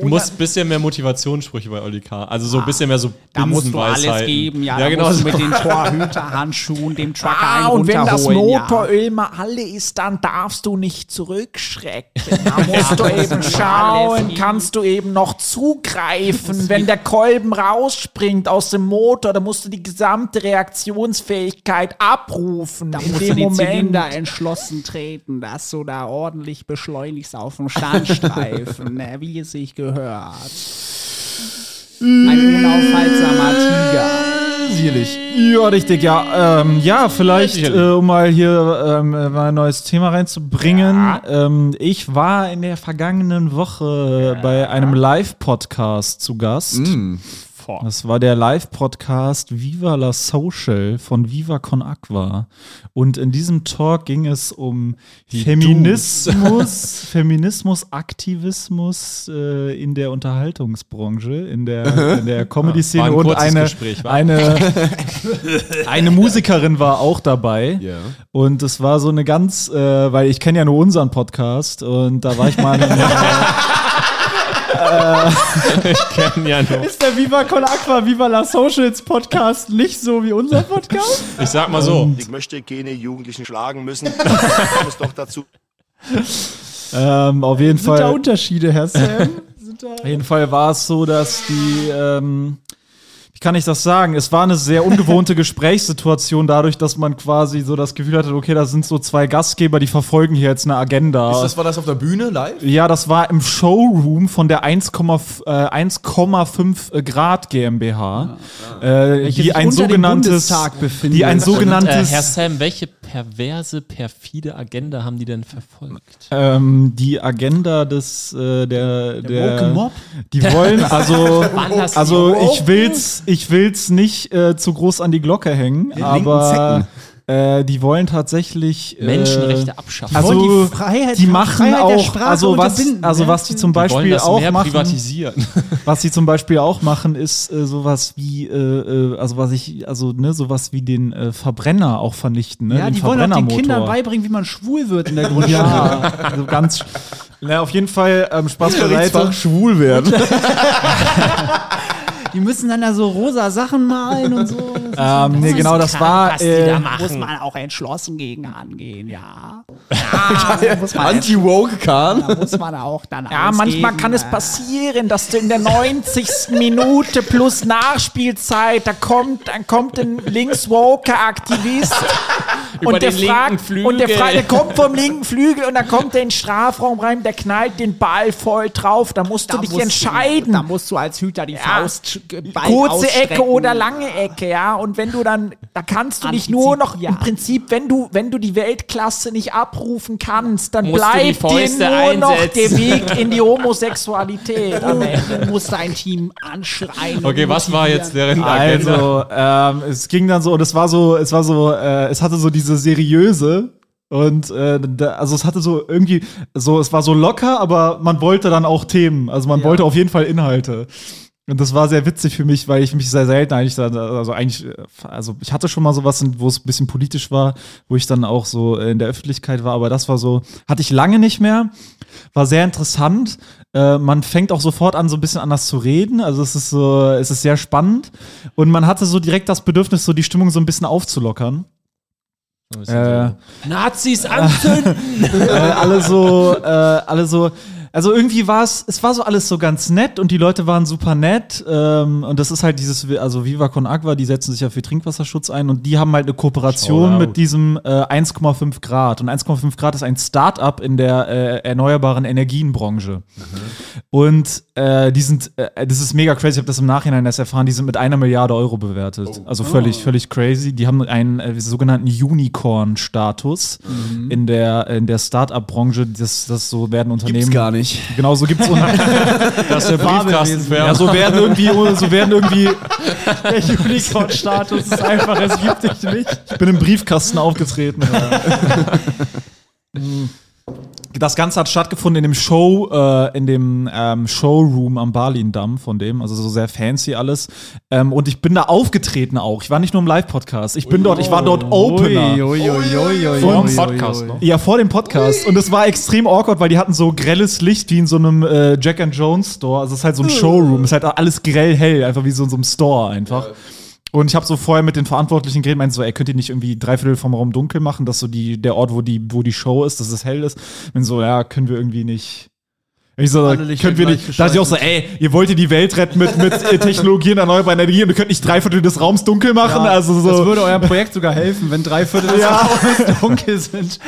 S4: Du musst ein bisschen mehr Motivationssprüche bei Oli K. Also so ein bisschen mehr so
S7: Da musst du alles geben, ja.
S4: ja genau.
S7: mit den Torhüterhandschuhen dem Trucker
S8: Ah, und wenn das. Motoröl mal alle ist, dann darfst du nicht zurückschrecken. Da musst du eben schauen, kannst du eben noch zugreifen. Wenn der Kolben rausspringt aus dem Motor, dann musst du die gesamte Reaktionsfähigkeit abrufen.
S7: Da musst du
S8: Moment.
S7: Zylinder entschlossen treten, dass du da ordentlich beschleunigst auf dem Standstreifen, ne, wie es sich gehört. Ein unaufhaltsamer Tiger.
S3: Sierlich. Ja, richtig, ja. Ähm, ja, vielleicht,
S4: sicherlich.
S3: äh, um mal hier ähm, äh, mal ein neues Thema reinzubringen. Ähm, ich war in der vergangenen Woche bei einem Live-Podcast zu Gast.
S7: Vor.
S3: Das war der Live-Podcast Viva la Social von Viva Con Aqua. Und in diesem Talk ging es um Feminismus, Feminismus, Aktivismus äh, in der Unterhaltungsbranche, in der, in der Comedy-Szene
S4: War ein
S3: und eine,
S4: Gespräch,
S3: eine, eine Musikerin war auch dabei.
S1: Ja.
S3: Und es war so eine ganz, äh, weil ich kenne ja nur unseren Podcast und da war ich mal in,
S4: kennen ja nur.
S2: Ist der Viva Con Aqua, Viva la Socials Podcast nicht so wie unser Podcast?
S4: Ich sag mal so,
S6: Ich möchte keine Jugendlichen schlagen müssen. Kommt es doch dazu.
S3: ähm, auf jeden
S2: Sind da
S3: Fall.
S2: Unterschiede, Herr Sam? Sind da
S3: Auf jeden Fall war es so, dass die, ähm, wie kann ich das sagen? Es war eine sehr ungewohnte Gesprächssituation, dadurch, dass man quasi so das Gefühl hatte, okay, da sind so zwei Gastgeber, die verfolgen hier jetzt eine Agenda.
S1: Ist das, war das auf der Bühne live?
S3: ja, das war im Showroom von der 1,5 äh, 1,5 Grad GmbH, äh,
S2: Welche
S3: die
S2: sich
S3: ein
S2: unter dem
S3: sogenanntes,
S2: Bundestag befindet.
S3: die ein
S2: Und,
S4: Und, äh,
S3: sogenanntes,
S4: Herr Sam, welche perverse, perfide Agenda haben die denn verfolgt?
S3: ähm, die Agenda des äh, der der,
S2: woke Mob?
S3: die wollen also also ich will's ich will's nicht äh, zu groß an die Glocke hängen aber äh, die wollen tatsächlich äh,
S4: Menschenrechte abschaffen.
S3: also
S2: wollen die Freiheit-
S3: die machen
S2: Freiheit der
S3: auch
S2: Sprache
S3: also was also was die zum
S4: die
S3: Beispiel
S4: das
S3: auch
S4: mehr
S3: machen
S4: privatisieren.
S3: was sie zum Beispiel auch machen, ist äh, sowas wie, äh, äh, also was ich, also ne, sowas wie den äh, Verbrenner auch vernichten, ne?
S2: ja,
S3: den
S2: die wollen auch den. Kindern beibringen, wie man schwul wird in der Grundschule.
S3: Ja, also ganz. Na, auf jeden Fall ähm, Spaß beiseite.
S1: schwul werden.
S2: Die müssen dann da so rosa Sachen malen und so.
S3: Ähm, nee, genau, das war. Äh,
S7: Muss man auch entschlossen gegen angehen, ja. Ja,
S1: Anti-Woke Kahn.
S7: da muss man auch dann
S8: Ja,
S7: alles
S8: manchmal
S7: geben,
S8: kann es passieren, dass du in der 90. Minute plus Nachspielzeit, da kommt, dann kommt ein Linkswoker-Aktivist und der fragt, und der fragt, der kommt vom linken Flügel und dann kommt der in den Strafraum rein, der knallt den Ball voll drauf, da musst
S7: da
S8: du dich
S7: musst
S8: entscheiden.
S7: Du, da musst du als Hüter die Faust bald
S8: kurze Ecke oder lange Ecke, ja. Und wenn du dann, da kannst du dich nur noch,
S7: Antizipieren.
S8: im Prinzip, wenn du, wenn du die Weltklasse nicht abrufen kannst, dann
S4: Musst
S8: bleibt dir nur noch
S4: einsetzen.
S8: der Weg in die Homosexualität. am Ende.
S7: Du musst dein Team anschreien.
S4: Okay, was war jetzt deren Agenda?
S3: also, ähm, es ging dann so, und es war so, es war so, äh, es hatte so diese seriöse. Und äh, da, also es hatte so irgendwie, so, es war so locker, aber man wollte dann auch Themen. Also man wollte auf jeden Fall Inhalte. Und das war sehr witzig für mich, weil ich mich sehr selten eigentlich dann, also eigentlich, äh, also ich hatte schon mal sowas, wo es ein bisschen politisch war, wo ich dann auch so in der Öffentlichkeit war, aber das war so, hatte ich lange nicht mehr, war sehr interessant. Äh, man fängt auch sofort an, so ein bisschen anders zu reden. Also es ist so, es ist sehr spannend. Und man hatte so direkt das Bedürfnis, so die Stimmung so ein bisschen aufzulockern. Äh,
S4: Nazis anzünden!
S3: äh, alle so, äh, alle so. Also irgendwie war es, es war so alles so ganz nett und die Leute waren super nett. Ähm, und das ist halt dieses, also Viva Con Agua, die setzen sich ja für Trinkwasserschutz ein und die haben halt eine Kooperation mit diesem äh, 1,5 Grad. Und 1,5 Grad ist ein Start-up in der äh, erneuerbaren Energienbranche. Und äh, die sind, äh, das ist mega crazy, ich habe das im Nachhinein erst erfahren, die sind mit einer Milliarde Euro bewertet. Also völlig, völlig crazy. Die haben einen äh, sogenannten Unicorn-Status in der, in der Start-up-Branche. Das, das so werden Unternehmen.
S1: Gibt's gar nicht.
S3: Genau, so gibt's
S4: Das ist der Briefkastenfärber.
S3: ja, so werden irgendwie, so werden irgendwie,
S2: Der Unicorn-Status ist einfach, es gibt dich nicht.
S3: ich bin im Briefkasten aufgetreten. Mm. Das Ganze hat stattgefunden in dem Show, äh, in dem ähm, Showroom am Berlin-Damm von dem, also so sehr fancy alles. Ähm, und ich bin da aufgetreten auch. Ich war nicht nur im Live-Podcast. Ich bin dort, ich war dort Opener.
S4: Vor dem Podcast noch.
S3: Ja, vor dem Podcast. Und es war extrem awkward, weil die hatten so grelles Licht wie in so einem äh, Jack and Jones Store. Also es ist halt so ein Showroom. Es ist halt alles grell hell, einfach wie so in so einem Store einfach. Und ich habe so vorher mit den Verantwortlichen geredet, meinte so, ey, könnt ihr nicht irgendwie drei Viertel vom Raum dunkel machen, dass so die, der Ort, wo die, wo die Show ist, dass es hell ist. Bin so, ja, können wir irgendwie nicht. Ich so, können wir nicht. Da dachte ich auch so, ey, ihr wollt ihr die Welt retten mit, mit äh, Technologie und erneuerbarer Energie und ihr könnt nicht drei Viertel des Raums dunkel machen. also so.
S2: Das würde eurem Projekt sogar helfen, wenn drei Viertel des
S3: Ja.
S2: Raumes dunkel sind.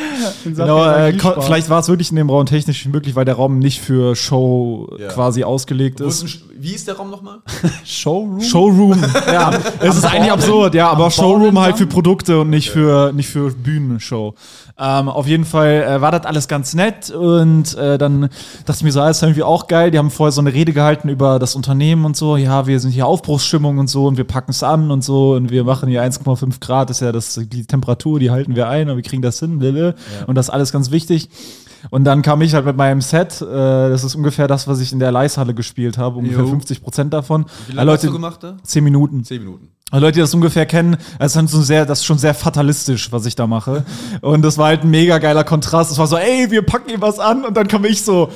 S3: Genau, äh, vielleicht war es wirklich in dem Raum technisch möglich, weil der Raum nicht für Show
S1: Ja.
S3: quasi ausgelegt
S1: ist
S3: ist.
S1: Wie ist der Raum nochmal?
S2: Showroom?
S3: Showroom. ja, es ist eigentlich absurd, ja, aber Showroom halt für Produkte und nicht für nicht für Bühnenshow. Ähm, auf jeden Fall äh, war das alles ganz nett und äh, dann dachte ich mir so, ah, ist irgendwie auch geil. Die haben vorher so eine Rede gehalten über das Unternehmen und so. Ja, wir sind hier Aufbruchsstimmung und so und wir packen es an und so und wir machen hier 1,5 Grad, ist ja das, die Temperatur, die halten wir ein und wir kriegen das hin, blablabla. und das ist alles ganz wichtig. Und dann kam ich halt mit meinem Set, äh, das ist ungefähr das, was ich in der Leishalle gespielt habe, ungefähr
S2: Jo.
S3: 50 Prozent davon.
S1: Wie lange hast
S3: Leute,
S1: du gemacht da?
S3: 10 Minuten.
S1: Zehn Minuten.
S3: Also Leute, die das ungefähr kennen, das ist, dann so sehr, das ist schon sehr fatalistisch, was ich da mache. Und das war halt ein mega geiler Kontrast. Es war so, ey, wir packen hier was an und dann komme ich so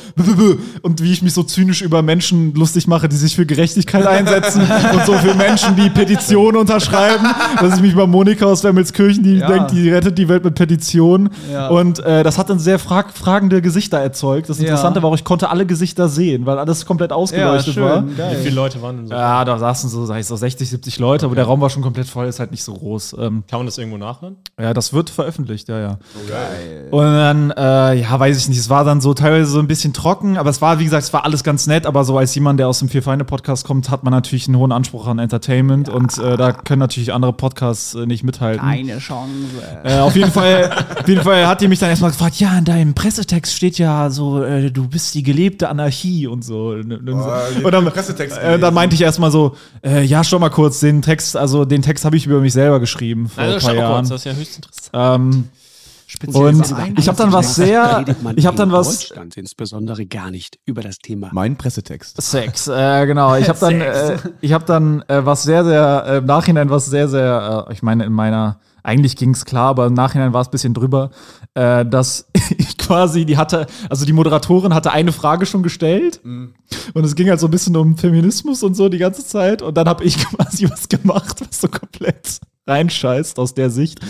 S3: und wie ich mich so zynisch über Menschen lustig mache, die sich für Gerechtigkeit einsetzen und so für Menschen, die Petitionen unterschreiben, dass ich mich bei Monika aus Wermelskirchen, die
S2: Ja.
S3: denkt, die rettet die Welt mit Petitionen.
S2: Ja.
S3: Und äh, das hat dann sehr frag fragende Gesichter erzeugt. Das
S2: Ja.
S3: Interessante war auch, ich konnte alle Gesichter sehen, weil alles komplett ausgeleuchtet war.
S4: Wie
S2: geil.
S4: viele Leute waren denn so?
S3: Ja, da saßen so, sag ich so 60, 70 Leute, aber der Raum war schon komplett voll, ist halt nicht so groß. Ähm,
S4: Kann man das irgendwo nachhören?
S3: ja, das wird veröffentlicht, ja, ja. Und dann, äh, ja, weiß ich nicht, es war dann so teilweise so ein bisschen trocken, aber es war, wie gesagt, es war alles ganz nett, aber so als jemand, der aus dem Vier Feinde Podcast kommt, hat man natürlich einen hohen Anspruch an Entertainment und äh, da können natürlich andere Podcasts äh, nicht mithalten.
S7: Keine Chance.
S3: Äh, auf jeden Fall, auf jeden Fall hat die mich dann erstmal gefragt, ja, in deinem Pressetext steht ja so, äh, du bist die gelebte Anarchie und so. Und, und,
S1: ich
S3: und dann, äh, dann meinte ich erstmal so, äh, ja, schau mal kurz, den Text, also den Text habe ich über mich selber geschrieben vor ein paar Jahren.
S4: das ist ja höchst interessant.
S3: Ähm, und ich habe dann was sehr, ich habe dann
S9: in
S3: was
S9: Deutschland insbesondere gar nicht über das Thema.
S1: Mein Pressetext.
S3: Sex, äh, genau. Ich habe dann, äh, ich habe dann äh, was sehr, sehr äh, im Nachhinein was sehr, sehr, äh, ich meine in meiner, eigentlich ging's klar, aber im Nachhinein war es ein bisschen drüber, äh, dass ich quasi, die hatte, also die Moderatorin hatte eine Frage schon gestellt und es ging halt so ein bisschen um Feminismus und so die ganze Zeit und dann habe ich quasi was gemacht, was so komplett reinscheißt aus der Sicht.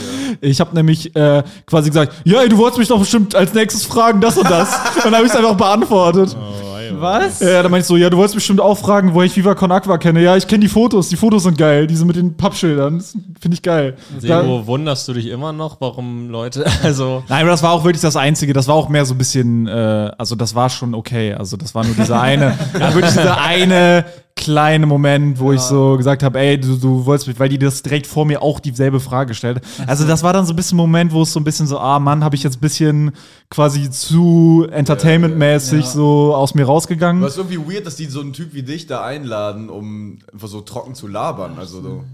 S3: Ich habe nämlich äh, quasi gesagt, ja, du wolltest mich doch bestimmt als nächstes fragen, das und das. und dann habe ich es einfach beantwortet.
S2: Was?
S3: Ja, dann meinte ich so, ja, du wolltest bestimmt auch fragen, wo ich Viva Con Aqua kenne. Ja, ich kenne die Fotos, die Fotos sind geil, diese mit den Pappschildern, das finde ich geil. Da-
S4: Sebo, wunderst du dich immer noch, warum Leute, also
S3: Nein, aber das war auch wirklich das Einzige. Das war auch mehr so ein bisschen, äh, also das war schon okay. Also das war nur dieser eine, ja, wirklich dieser eine kleine Moment, wo ich so gesagt habe, ey, du, du wolltest mich, weil die das direkt vor mir auch dieselbe Frage gestellt. Also das war dann so ein bisschen ein Moment, wo es so ein bisschen so, ah Mann, habe ich jetzt ein bisschen quasi zu entertainmentmäßig so aus mir rausgegangen.
S1: Aber es ist irgendwie weird, dass die so einen Typ wie dich da einladen, um einfach so trocken zu labern. Also so.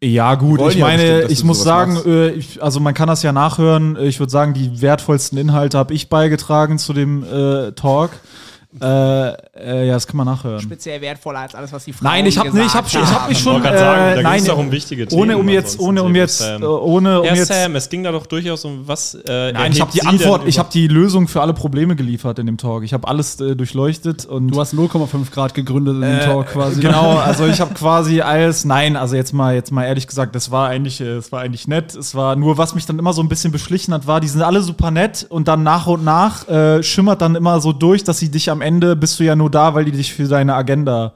S3: Ja, gut, ich
S1: ja
S3: meine,
S1: bestimmt,
S3: ich muss sagen, äh, ich, also man kann das ja nachhören. Ich würde sagen, die wertvollsten Inhalte habe ich beigetragen zu dem äh, Talk. Äh, äh, ja, das kann man nachhören.
S7: Speziell wertvoller als alles, was die Frauen
S3: Nein, ich habe nee, ich habe ich hab mich
S4: Ich
S3: schon
S4: wollte gerade sagen, da
S3: äh,
S4: ging's
S3: nein,
S4: doch um wichtige Themen
S3: ohne um jetzt ohne um jetzt
S4: Sam.
S3: äh, ohne um
S4: Herr
S3: jetzt
S4: Sam, es ging da doch durchaus um was. Äh,
S3: Nein, ich habe die Antwort, ich habe die Lösung für alle Probleme geliefert in dem Talk. Ich habe alles äh, durchleuchtet und
S2: Du hast 0,5 Grad gegründet in dem
S3: Äh,
S2: Talk quasi.
S3: Genau, also ich habe quasi alles, nein, also jetzt mal, jetzt mal ehrlich gesagt, das war eigentlich, es war eigentlich nett. Es war nur, was mich dann immer so ein bisschen beschlichen hat, war, die sind alle super nett und dann nach und nach äh, schimmert dann immer so durch, dass sie dich am Ende bist du ja nur da, weil die dich für deine Agenda,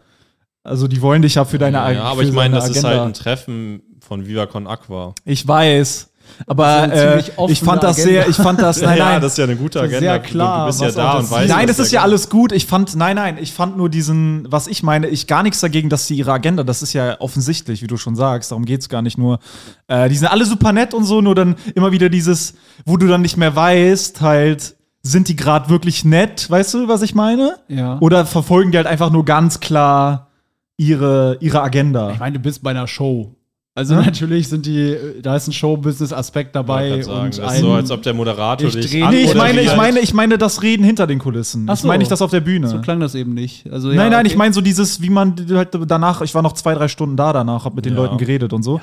S3: also die wollen dich ja für deine Ag-
S4: Ja, aber ich meine, das ist
S3: Agenda.
S4: halt ein Treffen von Viva Con Aqua.
S3: Ich weiß. Aber äh, ich fand das
S2: Agenda.
S3: sehr, ich fand das, nein,
S4: ja,
S3: nein.
S4: das ist ja eine gute Agenda.
S2: sehr klar,
S4: du bist ja da und weißt
S3: Nein, das ist ja
S4: geht.
S3: alles gut. Ich fand, nein, nein, ich fand nur diesen, was ich meine, ich gar nichts dagegen, dass sie ihre Agenda, das ist ja offensichtlich, wie du schon sagst, darum geht's gar nicht nur. Äh, die sind alle super nett und so, nur dann immer wieder dieses, wo du dann nicht mehr weißt, halt, sind die gerade wirklich nett, weißt du, was ich meine?
S2: Ja.
S3: Oder verfolgen die halt einfach nur ganz klar ihre, ihre Agenda?
S2: Ich meine, du bist bei einer Show. Also natürlich sind die, da ist ein Show-Business-Aspekt dabei
S4: Ich gerade
S2: und
S4: sagen, das ist so, als ob der Moderator
S2: Ich
S4: dich
S2: dreh-
S3: Nee, ich meine, ich meine, ich meine das Reden hinter den Kulissen.
S2: Ach
S3: Ich
S2: so.
S3: meine nicht das auf der Bühne.
S2: so klang das eben nicht. Also, ja,
S3: Nein, nein,
S2: okay.
S3: ich meine so dieses, wie man halt danach, ich war noch zwei, drei Stunden da danach, hab mit den
S4: Ja.
S3: Leuten geredet und so.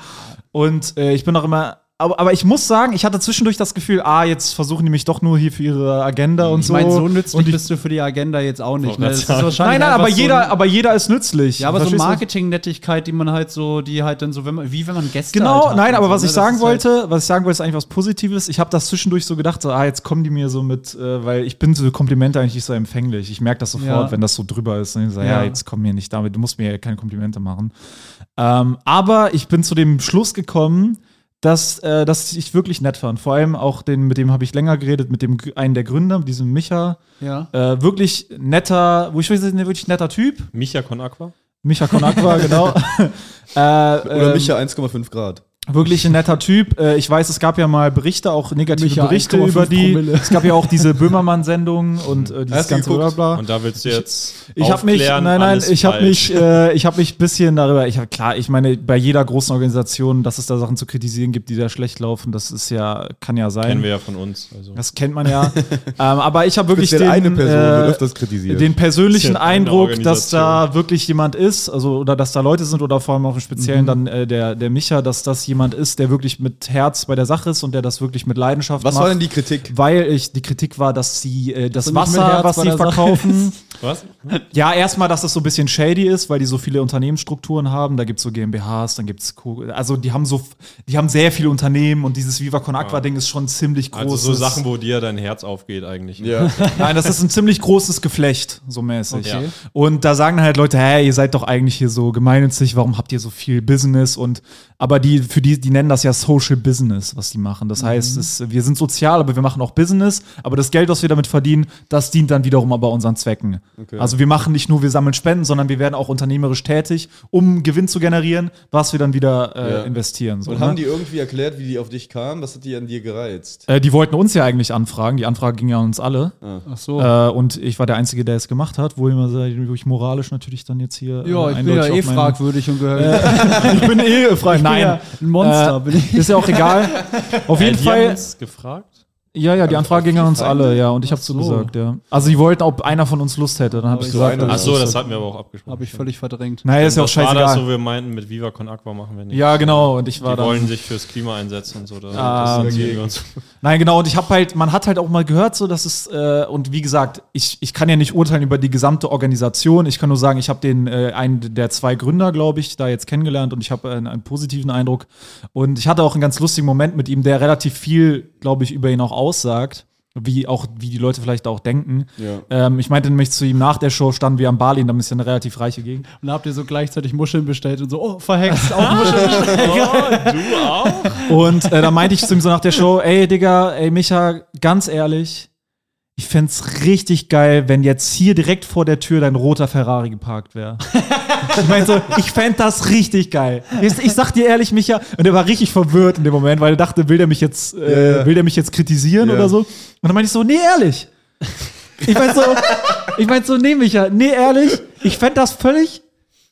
S3: Und äh, ich bin auch immer, aber, aber ich muss sagen, ich hatte zwischendurch das Gefühl, ah, jetzt versuchen die mich doch nur hier für ihre Agenda und
S2: ich
S3: so.
S2: meine, so nützlich
S3: und ich,
S2: bist du für die Agenda jetzt auch nicht. Ne?
S4: grad
S2: Das ist
S4: sagen.
S2: wahrscheinlich
S3: Nein, nein, aber
S2: so
S3: jeder,
S2: ein-
S3: aber jeder ist nützlich.
S2: Ja, aber so
S3: Verstehst?
S2: Marketing-Nettigkeit, die man halt so, die halt dann so, wenn man, wie wenn man Gäste
S3: Genau,
S2: halt hat
S3: nein, aber
S2: so,
S3: was
S2: ne?
S3: ich sagen
S2: halt-
S3: wollte, was ich sagen wollte, ist eigentlich was Positives. Ich habe das zwischendurch so gedacht, so, ah, jetzt kommen die mir so mit, äh, weil ich bin so Komplimente eigentlich nicht so empfänglich. Ich merke das sofort,
S2: Ja.
S3: wenn das so drüber ist. Und ich so, ja.
S2: Ja.
S3: jetzt komm mir nicht damit, du musst mir keine Komplimente machen. Ähm, aber ich bin zu dem Schluss gekommen, dass, äh, dass ich wirklich nett fand. Vor allem auch den, mit dem habe ich länger geredet, mit dem einen der Gründer, mit diesem Micha.
S2: Ja.
S3: Äh, wirklich netter, wo ich weiß, ein wirklich netter Typ.
S4: Micha Con Aqua?
S3: Micha Konakwa, genau. äh,
S1: Oder
S3: ähm,
S1: Micha 1,5 Grad.
S3: Wirklich ein netter Typ. Äh, Ich weiß, es gab ja mal Berichte, auch negative
S2: Micha,
S3: Berichte
S2: 1,5
S3: über die.
S2: Promille.
S3: Es gab ja auch diese Böhmermann-Sendung und äh, dieses ganze
S1: geguckt?
S3: Blabla.
S4: Und da willst du jetzt
S3: Ich habe mich, nein, nein, ich habe mich, äh, ich habe mich ein bisschen darüber. Ich hab, klar, ich meine, bei jeder großen Organisation, dass es da Sachen zu kritisieren gibt, die da schlecht laufen, das ist ja, kann ja sein.
S4: Kennen wir ja von uns. Also.
S3: Das kennt man ja. ähm, aber ich habe wirklich den,
S1: eine Person
S3: äh, den persönlichen
S4: Das
S3: Eindruck, dass da wirklich jemand ist, also oder dass da Leute sind oder vor allem auch im Speziellen dann äh, der, der Micha, dass das jemand ist, der wirklich mit Herz bei der Sache ist und der das wirklich mit Leidenschaft
S1: Was
S3: macht.
S1: war denn die Kritik?
S3: weil ich, die Kritik war, dass sie äh, das Wasser, was sie verkaufen,
S4: Was?
S3: ja, erstmal, dass das so ein bisschen shady ist, weil die so viele Unternehmensstrukturen haben. Da gibt es so GmbHs, dann gibt es, also die haben so, die haben sehr viele Unternehmen und dieses Viva Con Aqua Ding ist schon ziemlich groß.
S4: Also so Sachen, wo dir dein Herz aufgeht eigentlich.
S1: Ja.
S3: Nein, das ist ein ziemlich großes Geflecht, so mäßig.
S4: Okay.
S3: Und da sagen halt Leute, hey, ihr seid doch eigentlich hier so gemeinnützig, warum habt ihr so viel Business? Und aber die, für die, die nennen das ja Social Business, was die machen. Das heißt, es, wir sind sozial, aber wir machen auch Business. Aber das Geld, was wir damit verdienen, das dient dann wiederum aber unseren Zwecken. Also wir machen nicht nur, wir sammeln Spenden, sondern wir werden auch unternehmerisch tätig, um Gewinn zu generieren, was wir dann wieder äh,
S1: Ja.
S3: investieren. So,
S1: Und
S3: ne?
S1: haben die irgendwie erklärt, wie die auf dich kamen? Was hat die an dir gereizt?
S3: äh, die wollten uns ja eigentlich anfragen. Die Anfrage ging ja an uns alle.
S2: Ach so.
S3: Äh, und ich war der Einzige, der es gemacht hat, wo ich, wo ich moralisch natürlich dann jetzt hier.
S2: ja,
S3: äh,
S2: ich bin ja eh fragwürdig und gehört.
S3: ich bin eh frei.
S2: Ich bin
S3: Nein.
S2: ja ein Monster,
S3: Äh,
S2: bin ich.
S3: Ist ja auch egal. Auf jeden
S4: Äh,
S3: Fall.
S4: uns gefragt.
S3: Ja, ja, die Anfrage ging an uns alle, ja. Und ich habe
S2: so.
S3: zugesagt, ja. Also, die wollten, ob einer von uns Lust hätte. Dann habe ich gesagt,
S4: Ach so, das hatten wir aber auch abgesprochen.
S2: Habe ich völlig verdrängt.
S3: Naja, ist ja auch
S4: das war das
S3: scheißegal.
S4: so, wir meinten, mit Viva Con Aqua machen wir nicht.
S3: ja, genau. Und ich war
S4: die
S3: dann.
S4: wollen sich fürs Klima einsetzen und so. Da
S3: Ah,
S4: wir uns.
S3: Nein, genau, und ich habe halt, man hat halt auch mal gehört, so dass es, äh, und wie gesagt, ich, ich kann ja nicht urteilen über die gesamte Organisation. Ich kann nur sagen, ich habe den, äh, einen der zwei Gründer, glaube ich, da jetzt kennengelernt und ich habe einen, einen positiven Eindruck. Und ich hatte auch einen ganz lustigen Moment mit ihm, der relativ viel, glaube ich, über ihn auch aussagt. Wie auch, wie die Leute vielleicht auch denken.
S1: Ja.
S3: Ähm, ich meinte nämlich zu ihm nach der Show standen wir am Bali, da ist ja eine relativ reiche Gegend.
S2: Und da habt ihr so gleichzeitig Muscheln bestellt und so, oh, verhext, auch Muscheln bestellt.
S4: du auch?
S3: Und äh, da meinte ich zu ihm so nach der Show, ey Digga, ey Micha, ganz ehrlich, ich fänd's richtig geil, wenn jetzt hier direkt vor der Tür dein roter Ferrari geparkt wäre. ich meine so, ich fänd das richtig geil. Ich, ich sag dir ehrlich, Micha, und er war richtig verwirrt in dem Moment, weil er dachte, will der mich jetzt, äh, will der mich jetzt kritisieren oder so? Und dann meinte ich so, nee, ehrlich. Ich mein so, ich mein so, nee, Micha, nee, ehrlich, ich fänd das völlig,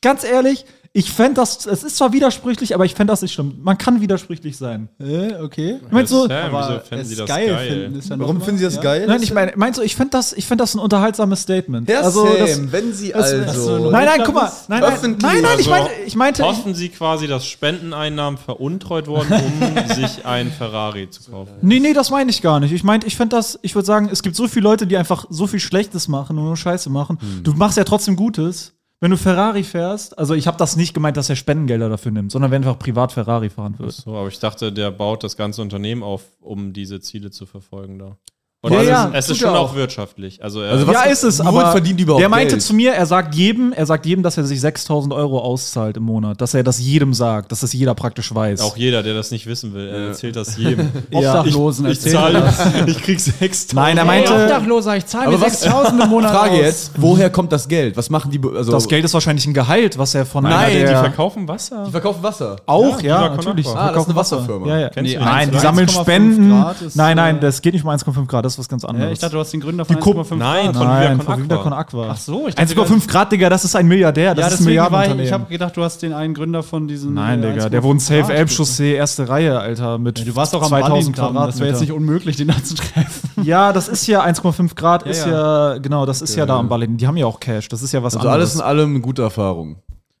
S3: ganz ehrlich, ich fänd das, es ist zwar widersprüchlich, aber ich fänd das nicht schlimm. Man kann widersprüchlich sein.
S2: Äh, okay.
S3: Ich mein so,
S4: Sam, wieso fänden
S2: es
S4: sie das
S2: geil,
S4: geil?
S2: finden, ist ja
S1: Warum finden Sie das
S2: ja.
S1: geil?
S3: Nein, ich meine, meinst du, ich fände das, ich fänd das ein unterhaltsames Statement.
S1: Herr
S3: also, das,
S1: Sam, wenn Sie
S3: das-
S1: also.
S3: nein, nein, guck mal. Nein, nein, nein, nein, ich
S4: Also,
S3: meinte, ich meinte, ich,
S4: Hoffen sie quasi, dass Spendeneinnahmen veruntreut wurden, um sich ein Ferrari zu kaufen.
S3: nee, nee, das meine ich gar nicht. Ich meinte, ich fände das, ich würde sagen, es gibt so viele Leute, die einfach so viel Schlechtes machen und nur Scheiße machen. Du machst ja trotzdem Gutes. Wenn du Ferrari fährst, also ich habe das nicht gemeint, dass er Spendengelder dafür nimmt, sondern wenn einfach privat Ferrari fahren wird.
S4: So, aber ich dachte, der baut das ganze Unternehmen auf, um diese Ziele zu verfolgen da. Und
S3: Ja,
S4: es
S3: ja,
S4: ist, es ist schon auch
S3: auch.
S4: wirtschaftlich. Also, er,
S1: Also was-
S3: ja, ist es, aber
S1: verdient die überhaupt
S3: der meinte
S1: Geld?
S3: zu mir, er sagt jedem, er sagt jedem, dass er sich 6000 Euro auszahlt im Monat, dass er das jedem sagt, dass das jeder praktisch weiß.
S4: auch jeder, der das nicht wissen will, er erzählt das jedem.
S2: Obdachlosen
S4: ich
S2: erzählen
S4: zahle,
S2: das.
S4: ich krieg 6000.
S3: Nein, er meinte,
S2: Obdachloser, ich zahle mir
S1: Aber was-
S2: 6000 im Monat
S1: Frage
S2: aus.
S1: jetzt, woher kommt das Geld? Was machen die? Also,
S3: das Geld ist wahrscheinlich ein Gehalt, was er von
S4: Nein,
S3: einer
S4: die
S3: der
S4: verkaufen Wasser.
S1: die verkaufen Wasser.
S3: auch,
S4: Ja,
S3: ja, natürlich.
S1: Ah, das ist
S3: verkaufen
S1: eine
S3: Wasser.
S1: Wasserfirma.
S3: Nein,
S4: die?
S3: sammeln
S2: 1,5
S3: Spenden. Nein, nein,
S2: äh,
S3: das geht nicht um 1,5 Grad, das ist was ganz anderes.
S2: Ja, ich dachte, du hast den Gründer von
S3: Die Kup-
S2: 1,5
S4: Nein,
S2: Grad.
S4: von
S3: Nein,
S4: Viva Con
S3: von
S4: Aqua.
S3: Con Aqua.
S2: Ach so, ich dachte,
S3: 1,5 Grad, Digga, das ist ein Milliardär, das
S2: ja,
S3: ist ein
S2: war ich,
S3: Milliardenunternehmen.
S2: ich habe gedacht, du hast den einen Gründer von diesem.
S3: Nein,
S2: äh,
S3: Digga, der
S2: 1,5
S3: wohnt safe. Elbchaussee, erste Reihe, Alter, mit
S2: Ja, du warst auch am
S3: 2000
S2: Quadratmeter. Das wäre jetzt nicht unmöglich, den da zu treffen.
S3: Ja, das ist ja 1,5 Grad, ist
S2: ja.
S3: ja, genau, das ist ja da am Ballin. Die haben ja auch Cash, das ist ja was
S1: Also alles
S3: anderes.
S1: in allem eine gute Erfahrung.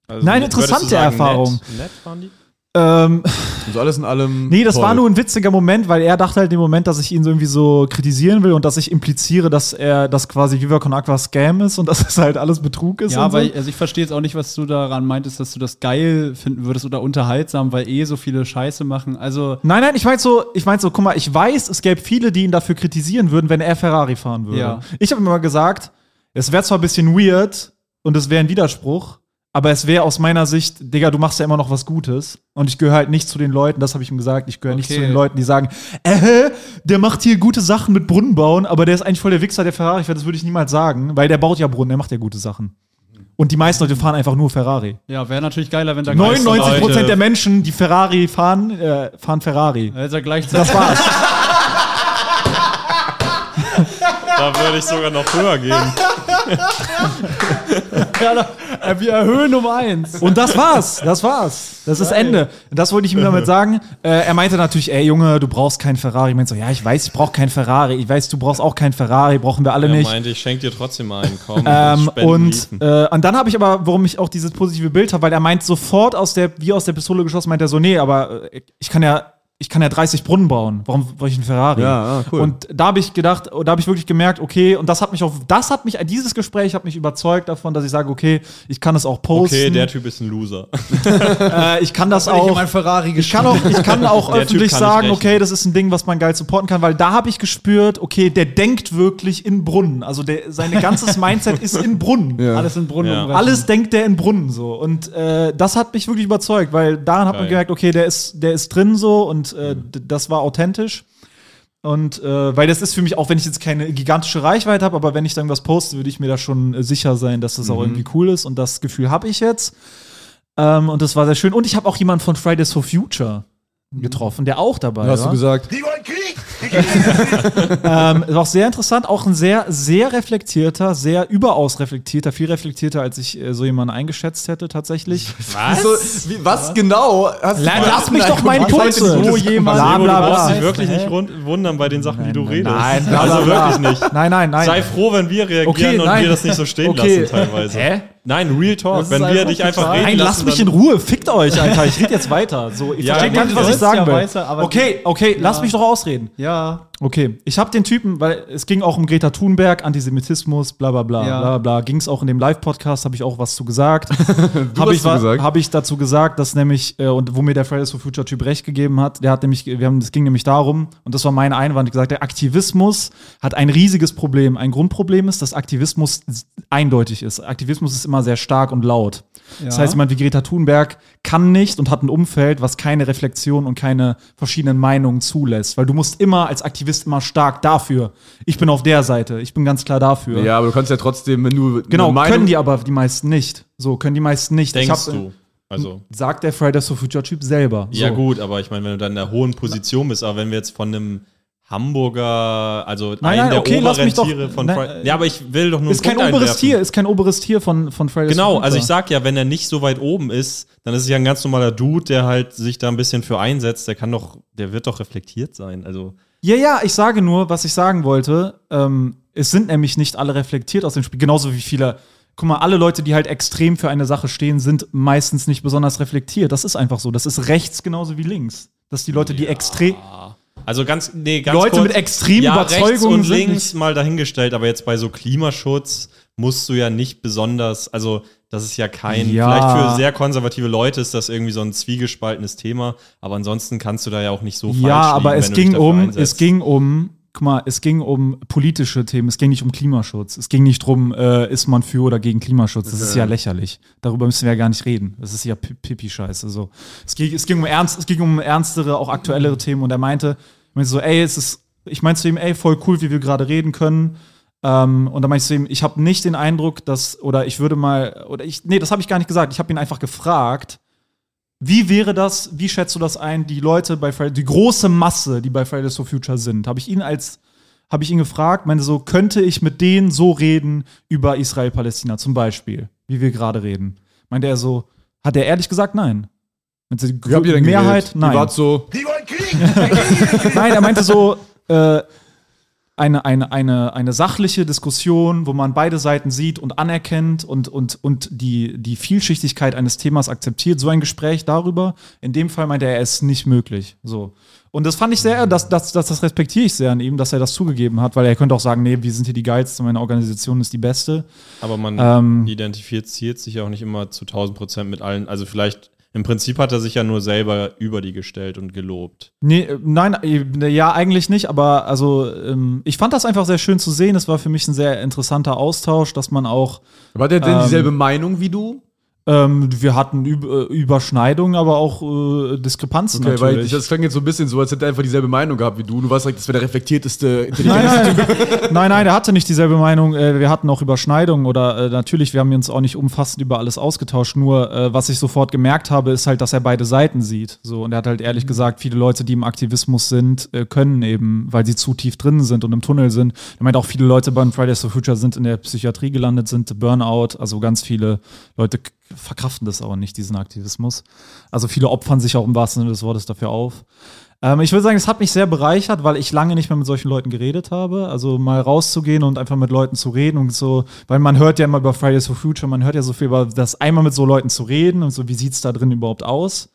S4: Also,
S3: Nein, interessante
S4: du sagen,
S3: Erfahrung.
S4: Nett, nett waren die?
S3: Ähm,
S1: Also alles in allem.
S3: nee, das
S1: toll.
S3: war nur ein witziger Moment, weil er dachte halt im Moment, dass ich ihn so irgendwie so kritisieren will und dass ich impliziere, dass er, dass quasi Viva Con Aqua Scam ist und dass es halt alles Betrug ist.
S2: Ja,
S3: und so.
S2: weil also ich verstehe jetzt auch nicht, was du daran meintest, dass du das geil finden würdest oder unterhaltsam, weil eh so viele Scheiße machen. Also
S3: Nein, nein, ich meine so, ich meine so, guck mal, ich weiß, es gäbe viele, die ihn dafür kritisieren würden, wenn er Ferrari fahren würde.
S2: Ja.
S3: Ich habe immer gesagt, es wäre zwar ein bisschen weird und es wäre ein Widerspruch, aber es wäre aus meiner Sicht, Digga, du machst ja immer noch was Gutes. Und ich gehöre halt nicht zu den Leuten, das habe ich ihm gesagt, ich gehöre nicht
S2: Okay.
S3: zu den Leuten, die sagen, äh, der macht hier gute Sachen mit Brunnen bauen, aber der ist eigentlich voll der Wichser, der Ferrari fährt. Das würde ich niemals sagen, weil der baut ja Brunnen, der macht ja gute Sachen. Und die meisten Leute fahren einfach nur Ferrari.
S2: Ja, wäre natürlich geiler, wenn da
S3: 99%
S4: Leute-
S3: der Menschen, die Ferrari fahren, äh, fahren Ferrari.
S2: Er gleichzeitig.
S3: Das war's.
S4: Da würde ich sogar noch höher gehen.
S2: ja, äh, wir erhöhen um eins.
S3: Und das war's. Das war's. Das ist Ende. Das wollte ich ihm damit sagen. Äh, er meinte natürlich, ey Junge, du brauchst keinen Ferrari. Ich meinte so, ja, ich weiß, ich brauche keinen Ferrari. Ich weiß, du brauchst auch keinen Ferrari. Brauchen wir alle
S4: Er
S3: nicht.
S4: meinte, ich schenke dir trotzdem einen. Komm,
S3: Ähm, und, äh, und dann habe ich aber, warum ich auch dieses positive Bild habe, weil er meint sofort aus der, wie aus der Pistole geschossen, meint er so, nee, aber äh, ich kann ja, ich kann ja 30 Brunnen bauen. Warum brauche ich einen Ferrari?
S1: Ja, ah, cool.
S3: Und da habe ich gedacht, da habe ich wirklich gemerkt, okay, und das hat mich auf, das hat mich, dieses Gespräch hat mich überzeugt davon, dass ich sage, okay, ich kann es auch posten.
S4: Okay, der Typ ist ein Loser.
S3: äh, ich kann das
S2: Ich
S3: auch.
S2: mein Ferrari
S3: Ich kann auch, ich kann auch
S4: Der
S3: öffentlich
S4: kann
S3: sagen, okay, das ist ein Ding, was man geil supporten kann, weil da habe ich gespürt, okay, der denkt wirklich in Brunnen. Also der, sein ganzes Mindset ist in Brunnen.
S1: Ja.
S2: Alles in Brunnen
S4: Ja.
S3: Alles denkt der in Brunnen so. Und äh, das hat mich wirklich überzeugt, weil daran hat man
S4: Geil.
S3: gemerkt, okay, der ist, der ist drin so und äh, d- das war authentisch. Und äh, weil das ist für mich, auch wenn ich jetzt keine gigantische Reichweite habe, aber wenn ich dann was poste, würde ich mir da schon äh, sicher sein, dass das auch irgendwie cool ist. Und das Gefühl habe ich jetzt. Ähm, und das war sehr schön. Und ich habe auch jemanden von Fridays for Future getroffen, der auch dabei
S1: Hast
S3: war.
S1: du gesagt?
S6: Die wollen Krieg!
S3: Ähm, ist auch sehr interessant, auch ein sehr, sehr reflektierter, sehr überaus reflektierter, viel reflektierter, als ich äh, so jemanden eingeschätzt hätte tatsächlich.
S1: Was? So, wie, was genau? Hast
S3: La-
S1: du-
S3: lass mich doch meinen Punkt
S1: denn
S3: so jemand-? Bla, bla,
S4: du brauchst dich wirklich nicht rund wundern bei den Sachen, die du redest.
S3: Nein, bla, bla,
S4: also wirklich nicht.
S3: Nein, nein, nein.
S4: Sei froh, wenn wir reagieren
S3: Okay,
S4: und
S3: nein.
S4: wir das nicht so stehen
S3: Okay.
S4: lassen teilweise.
S3: Hä?
S4: Nein, Real Talk. Wenn wir dich einfach reden
S3: Nein, lasst mich in Ruhe. Fickt euch, Alter. Ich rede jetzt weiter. So, ich
S4: Ja,
S3: verstehe gar nicht, was ich sagen
S2: ja
S3: will.
S2: weiter, aber-
S3: okay, okay, lass mich doch ausreden.
S2: Ja.
S3: Okay, ich habe den Typen, weil es ging auch um Greta Thunberg, Antisemitismus, bla bla bla,
S2: Ja.
S3: bla bla. Ging es auch in dem Live-Podcast, habe ich auch was zu gesagt. Habe ich, hab ich dazu gesagt, dass nämlich, äh, und wo mir der Fridays for Future Typ recht gegeben hat, der hat nämlich, wir haben, es ging nämlich darum, und das war mein Einwand, gesagt, der Aktivismus hat ein riesiges Problem. Ein Grundproblem ist, dass Aktivismus eindeutig ist. Aktivismus ist immer sehr stark und laut. Das
S2: Ja.
S3: heißt, jemand wie Greta Thunberg kann nicht und hat ein Umfeld, was keine Reflexion und keine verschiedenen Meinungen zulässt. Weil du musst immer als Aktivist immer stark dafür. Ich bin auf der Seite. Ich bin ganz klar dafür.
S1: Ja, aber du kannst ja trotzdem, wenn du
S3: Genau, können die aber die meisten nicht. So, können die meisten nicht. Ich
S4: denkst
S3: hab-
S4: du. Also,
S3: Sagt der Fridays for Future Typ selber. So.
S4: ja gut, aber ich meine, wenn du dann in einer hohen Position bist, aber wenn wir jetzt von einem Hamburger, also
S3: Nein,
S4: einen
S3: nein,
S4: der
S3: okay, lass
S4: oberen
S3: mich doch-
S4: Tiere von
S3: nein,
S4: Fridays. Ja, aber ich will doch nur
S3: Ist kein
S4: Punkt
S3: oberes
S4: einwerfen.
S3: Tier, ist kein oberes Tier von, von Fridays for
S4: Genau,
S3: Future.
S4: also ich sag ja, wenn er nicht so weit oben ist, dann ist es ja ein ganz normaler Dude, der halt sich da ein bisschen für einsetzt. Der kann doch, der wird doch reflektiert sein. Also
S3: Ja, ja, ich sage nur, was ich sagen wollte. Ähm, es sind nämlich nicht alle reflektiert aus dem Spiel, genauso wie viele. Guck mal, alle Leute, die halt extrem für eine Sache stehen, sind meistens nicht besonders reflektiert. Das ist einfach so. Das ist rechts genauso wie links. Dass die Leute, die extrem.
S4: Also ganz, nee, ganz
S3: Leute
S4: kurz,
S3: mit extremen
S4: ja, rechts
S3: Überzeugungen
S4: und
S3: sind
S4: links mal dahingestellt, aber jetzt bei so Klimaschutz musst du ja nicht besonders, also das ist ja kein,
S3: Ja.
S4: vielleicht für sehr konservative Leute ist das irgendwie so ein zwiegespaltenes Thema, aber ansonsten kannst du da ja auch nicht so falsch
S3: Ja, aber
S4: liegen,
S3: es ging um,
S4: einsetzt.
S3: es ging um, guck mal, es ging um politische Themen, es ging nicht um Klimaschutz. Es ging nicht drum, äh, ist man für oder gegen Klimaschutz. Das ist ja lächerlich. Darüber müssen wir ja gar nicht reden. Das ist ja Pi- Pipi-Scheiße. So. Es, ging, es, ging um ernst, es ging um ernstere, auch aktuellere Themen und er meinte, er meinte so, ey, es ist, ich meinte zu ihm, ey, voll cool, wie wir gerade reden können. Ähm, und dann meinte ich zu ihm, ich habe nicht den Eindruck, dass, oder ich würde mal, oder ich, nee, das habe ich gar nicht gesagt. Ich habe ihn einfach gefragt, wie wäre das, wie schätzt du das ein, die Leute bei Fridays, die große Masse, die bei Fridays for Future sind? Habe ich ihn als, habe ich ihn gefragt, meinte so, könnte ich mit denen so reden über Israel-Palästina zum Beispiel, wie wir gerade reden? Meinte er so, hat er ehrlich gesagt nein? Die
S1: ihr denn
S3: Mehrheit,
S1: geredet?
S3: nein.
S1: Ihr wart so,
S6: Die wollen Krieg!
S3: Nein, er meinte so, äh, eine, eine, eine, eine sachliche Diskussion, wo man beide Seiten sieht und anerkennt und, und, und die, die Vielschichtigkeit eines Themas akzeptiert. So ein Gespräch darüber. In dem Fall meinte er, er ist nicht möglich. So. Und das fand ich sehr, das, das, das, das respektiere ich sehr an ihm, dass er das zugegeben hat, weil er könnte auch sagen, nee, wir sind hier die geilsten, meine Organisation ist die beste.
S4: Aber man
S3: Ähm,
S4: identifiziert sich ja auch nicht immer zu 1000 Prozent mit allen. Also vielleicht, im Prinzip hat er sich ja nur selber über die gestellt und gelobt.
S3: Nee, äh, nein, äh, ja, eigentlich nicht, aber also ähm, ich fand das einfach sehr schön zu sehen. Es war für mich ein sehr interessanter Austausch, dass man auch
S1: war der denn
S3: Ähm,
S1: dieselbe Meinung wie du?
S3: Ähm, wir hatten Üb äh, Überschneidungen, aber auch äh, Diskrepanzen
S1: Okay, weil
S3: natürlich.
S1: das klang jetzt so ein bisschen so, als hätte er einfach dieselbe Meinung gehabt wie du. Du warst direkt, das wäre der reflektierteste,
S3: Nein, nein, nein, nein, der hatte nicht dieselbe Meinung. Äh, Wir hatten auch Überschneidungen oder äh, natürlich, wir haben uns auch nicht umfassend über alles ausgetauscht. Nur, äh, was ich sofort gemerkt habe, ist halt, dass er beide Seiten sieht. So, und er hat halt ehrlich gesagt, viele Leute, die im Aktivismus sind, äh, können eben, weil sie zu tief drin sind und im Tunnel sind. Er meint auch, viele Leute beim Fridays for Future sind in der Psychiatrie gelandet, sind Burnout. Also ganz viele Leute verkraften das aber nicht, diesen Aktivismus. Also viele opfern sich auch im wahrsten Sinne des Wortes dafür auf. Ähm, ich würde sagen, es hat mich sehr bereichert, weil ich lange nicht mehr mit solchen Leuten geredet habe. Also mal rauszugehen und einfach mit Leuten zu reden und so, weil man hört ja immer über Fridays for Future, man hört ja so viel über das, einmal mit so Leuten zu reden und so, wie sieht's da drin überhaupt aus,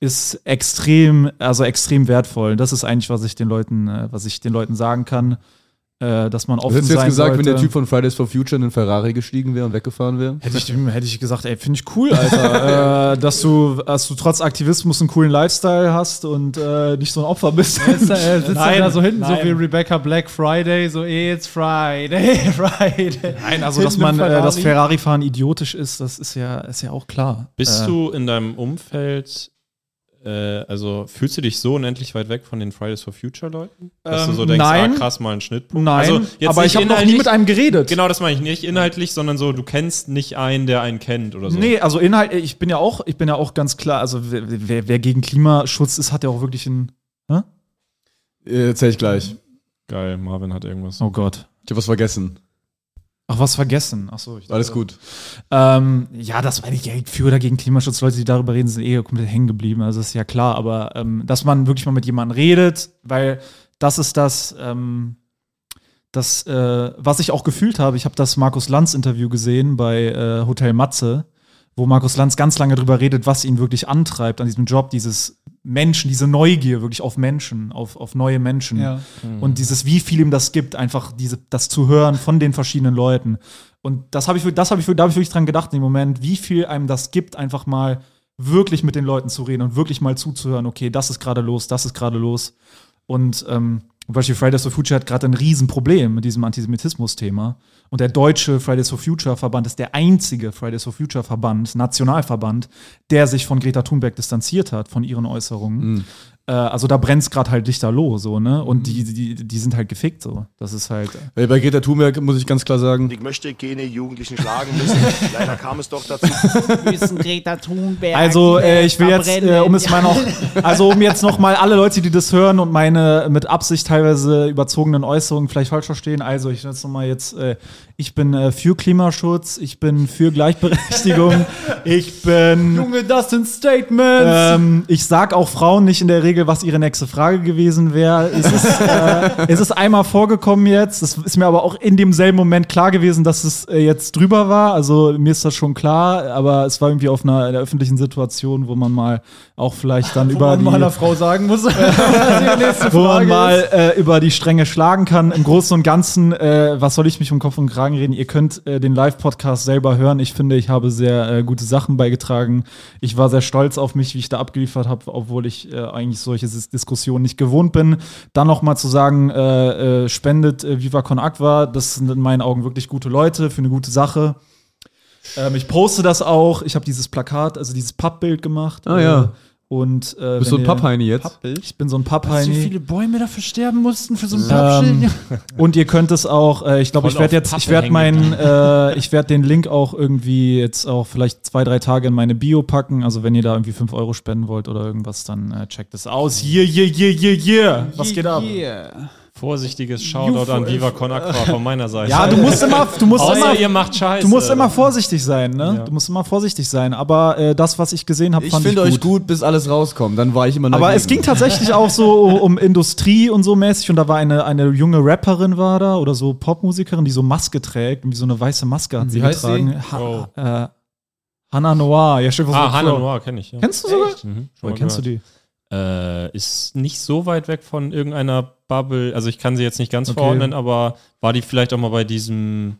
S3: ist extrem, also extrem wertvoll. Das ist eigentlich, was ich den Leuten, äh, was ich den Leuten sagen kann, äh, dass man offen
S1: hättest du jetzt
S3: sein
S1: gesagt,
S3: sollte.
S1: wenn der Typ von Fridays for Future in den Ferrari gestiegen wäre und weggefahren wäre?
S3: Hätte ich, hätte ich gesagt, ey, finde ich cool, Alter, äh, dass, du, dass du trotz Aktivismus einen coolen Lifestyle hast und äh, nicht so ein Opfer bist.
S2: Er ist da, er sitzt
S3: Nein,
S2: da so hinten, so
S3: nein.
S2: wie Rebecca Black Friday, so it's Friday, Friday.
S3: Nein, also dass man äh, das
S2: Ferrari.
S3: Ferrari-Fahren idiotisch ist, das ist ja, ist ja auch klar.
S4: Bist
S3: äh,
S4: du in deinem Umfeld, äh, also fühlst du dich so unendlich weit weg von den Fridays for Future Leuten? Dass du
S3: Ähm,
S4: so denkst,
S3: nein.
S4: ah krass, mal ein Schnittpunkt.
S3: Nein,
S4: also,
S3: aber ich habe noch nie mit einem geredet.
S4: Genau, das meine ich nicht inhaltlich, sondern so, du kennst nicht einen, der einen kennt oder so.
S3: Nee, also Inhalt, ich bin ja auch, ich bin ja auch ganz klar, also wer, wer, wer gegen Klimaschutz ist, hat ja auch wirklich einen. Hä?
S1: Äh, Erzähl ich gleich.
S4: Geil, Marvin hat irgendwas.
S3: Oh Gott.
S1: Ich habe was vergessen.
S3: Ach, was vergessen. Ach so, ich
S1: Alles
S3: dachte-
S1: gut.
S3: Ähm, ja, das meine ich ja für oder gegen Klimaschutz. Leute, die darüber reden, sind eh komplett hängen geblieben. Also ist ja klar. Aber ähm, dass man wirklich mal mit jemandem redet, weil das ist das, ähm, das äh, was ich auch gefühlt habe. Ich habe das Markus Lanz Interview gesehen bei äh, Hotel Matze, wo Markus Lanz ganz lange drüber redet, was ihn wirklich antreibt an diesem Job, dieses Menschen, diese Neugier wirklich auf Menschen, auf, auf neue Menschen.
S2: Ja.
S3: Und dieses, wie viel ihm das gibt, einfach diese, das zu hören von den verschiedenen Leuten. Und das habe ich, das habe ich, da habe ich wirklich dran gedacht im Moment, wie viel einem das gibt, einfach mal wirklich mit den Leuten zu reden und wirklich mal zuzuhören, okay, das ist gerade los, das ist gerade los. Und ähm, Beispiel Fridays for Future hat gerade ein Riesenproblem mit diesem Antisemitismus-Thema. Und der deutsche Fridays for Future Verband ist der einzige Fridays for Future Verband, Nationalverband, der sich von Greta Thunberg distanziert hat, von ihren Äußerungen. Äh, also da brennt es gerade halt lichterloh, so, ne? Und die, die, die sind halt gefickt, so. Das ist halt.
S1: Weil bei Greta Thunberg muss ich ganz klar sagen,
S6: Ich möchte keine Jugendlichen schlagen müssen. Leider kam es doch dazu.
S8: müssen Greta Thunberg.
S3: Also, äh, ich will jetzt, äh, um es mal noch, also um jetzt noch mal alle Leute, die das hören und meine mit Absicht teilweise überzogenen Äußerungen vielleicht falsch verstehen. Also, ich jetzt noch mal jetzt, äh, ich bin äh, für Klimaschutz, ich bin für Gleichberechtigung, ich bin
S2: Junge, das sind Statements.
S3: Ähm, ich sag auch Frauen nicht in der Regel, was ihre nächste Frage gewesen wäre. Es, ist, äh, es ist einmal vorgekommen jetzt. Es ist mir aber auch in demselben Moment klar gewesen, dass es äh, jetzt drüber war. Also mir ist das schon klar, aber es war irgendwie auf einer, einer öffentlichen Situation, wo man mal auch vielleicht dann
S2: Wo
S3: über
S2: man
S3: die
S2: meiner Frau sagen muss,
S3: wo man mal äh, über die Stränge schlagen kann. Im Großen und Ganzen, äh, was soll ich mich um Kopf und Kragen reden? Ihr könnt äh, den Live-Podcast selber hören. Ich finde, ich habe sehr äh, gute Sachen beigetragen. Ich war sehr stolz auf mich, wie ich da abgeliefert habe, obwohl ich äh, eigentlich solche Dis- Diskussionen nicht gewohnt bin. Dann noch mal zu sagen, äh, äh, spendet äh, Viva Con Aqua. Das sind in meinen Augen wirklich gute Leute für eine gute Sache. Ähm, ich poste das auch. Ich habe dieses Plakat, also dieses Pappbild gemacht.
S1: Ah, ja.
S3: Und äh,
S1: bist du ein Pappheini jetzt?
S2: Pappbild.
S3: Ich bin so ein
S2: Weißt du,
S3: Pappheini.
S2: wie viele Bäume dafür sterben mussten für so ein Pappschild?
S3: Ähm, und ihr könnt es auch, äh, ich glaube, ich werde jetzt, ich
S4: Pappe
S3: werde
S4: hängen
S3: meinen, äh, ich werde den Link auch irgendwie jetzt auch vielleicht zwei, drei Tage in meine Bio packen. Also wenn ihr da irgendwie fünf Euro spenden wollt oder irgendwas, dann äh, checkt es aus. Yeah, yeah, yeah, yeah, yeah. Was geht ab?
S4: Vorsichtiges Shoutout an Viva Con Aqua von meiner Seite.
S3: Ja, du musst immer, du musst
S4: Außer
S3: immer,
S4: ihr macht Scheiße.
S3: du musst immer vorsichtig sein, ne?
S4: Ja.
S3: Du musst immer vorsichtig sein. Aber äh, das, was ich gesehen habe,
S1: Ich
S3: fand ich
S1: finde
S3: gut.
S1: euch gut, bis alles rauskommt. Dann war ich immer
S3: Aber
S1: dagegen.
S3: es ging tatsächlich auch so um Industrie und so mäßig. Und da war eine, eine junge Rapperin war da oder so Popmusikerin, die so Maske trägt. Wie so eine weiße Maske hat sie
S1: Wie heißt
S3: getragen.
S1: sie?
S3: Ha äh, Hannah Noir. Ja, stell dir
S4: Ah, Hannah
S3: Noir.
S4: Kenne ich. Ja.
S3: Kennst du sogar?
S4: Mhm,
S3: Woher kennst du
S4: gehört.
S3: die?
S4: Äh, ist nicht so weit weg von irgendeiner Bubble. Also ich kann sie jetzt nicht ganz
S3: Okay.
S4: verordnen, aber war die vielleicht auch mal bei diesem.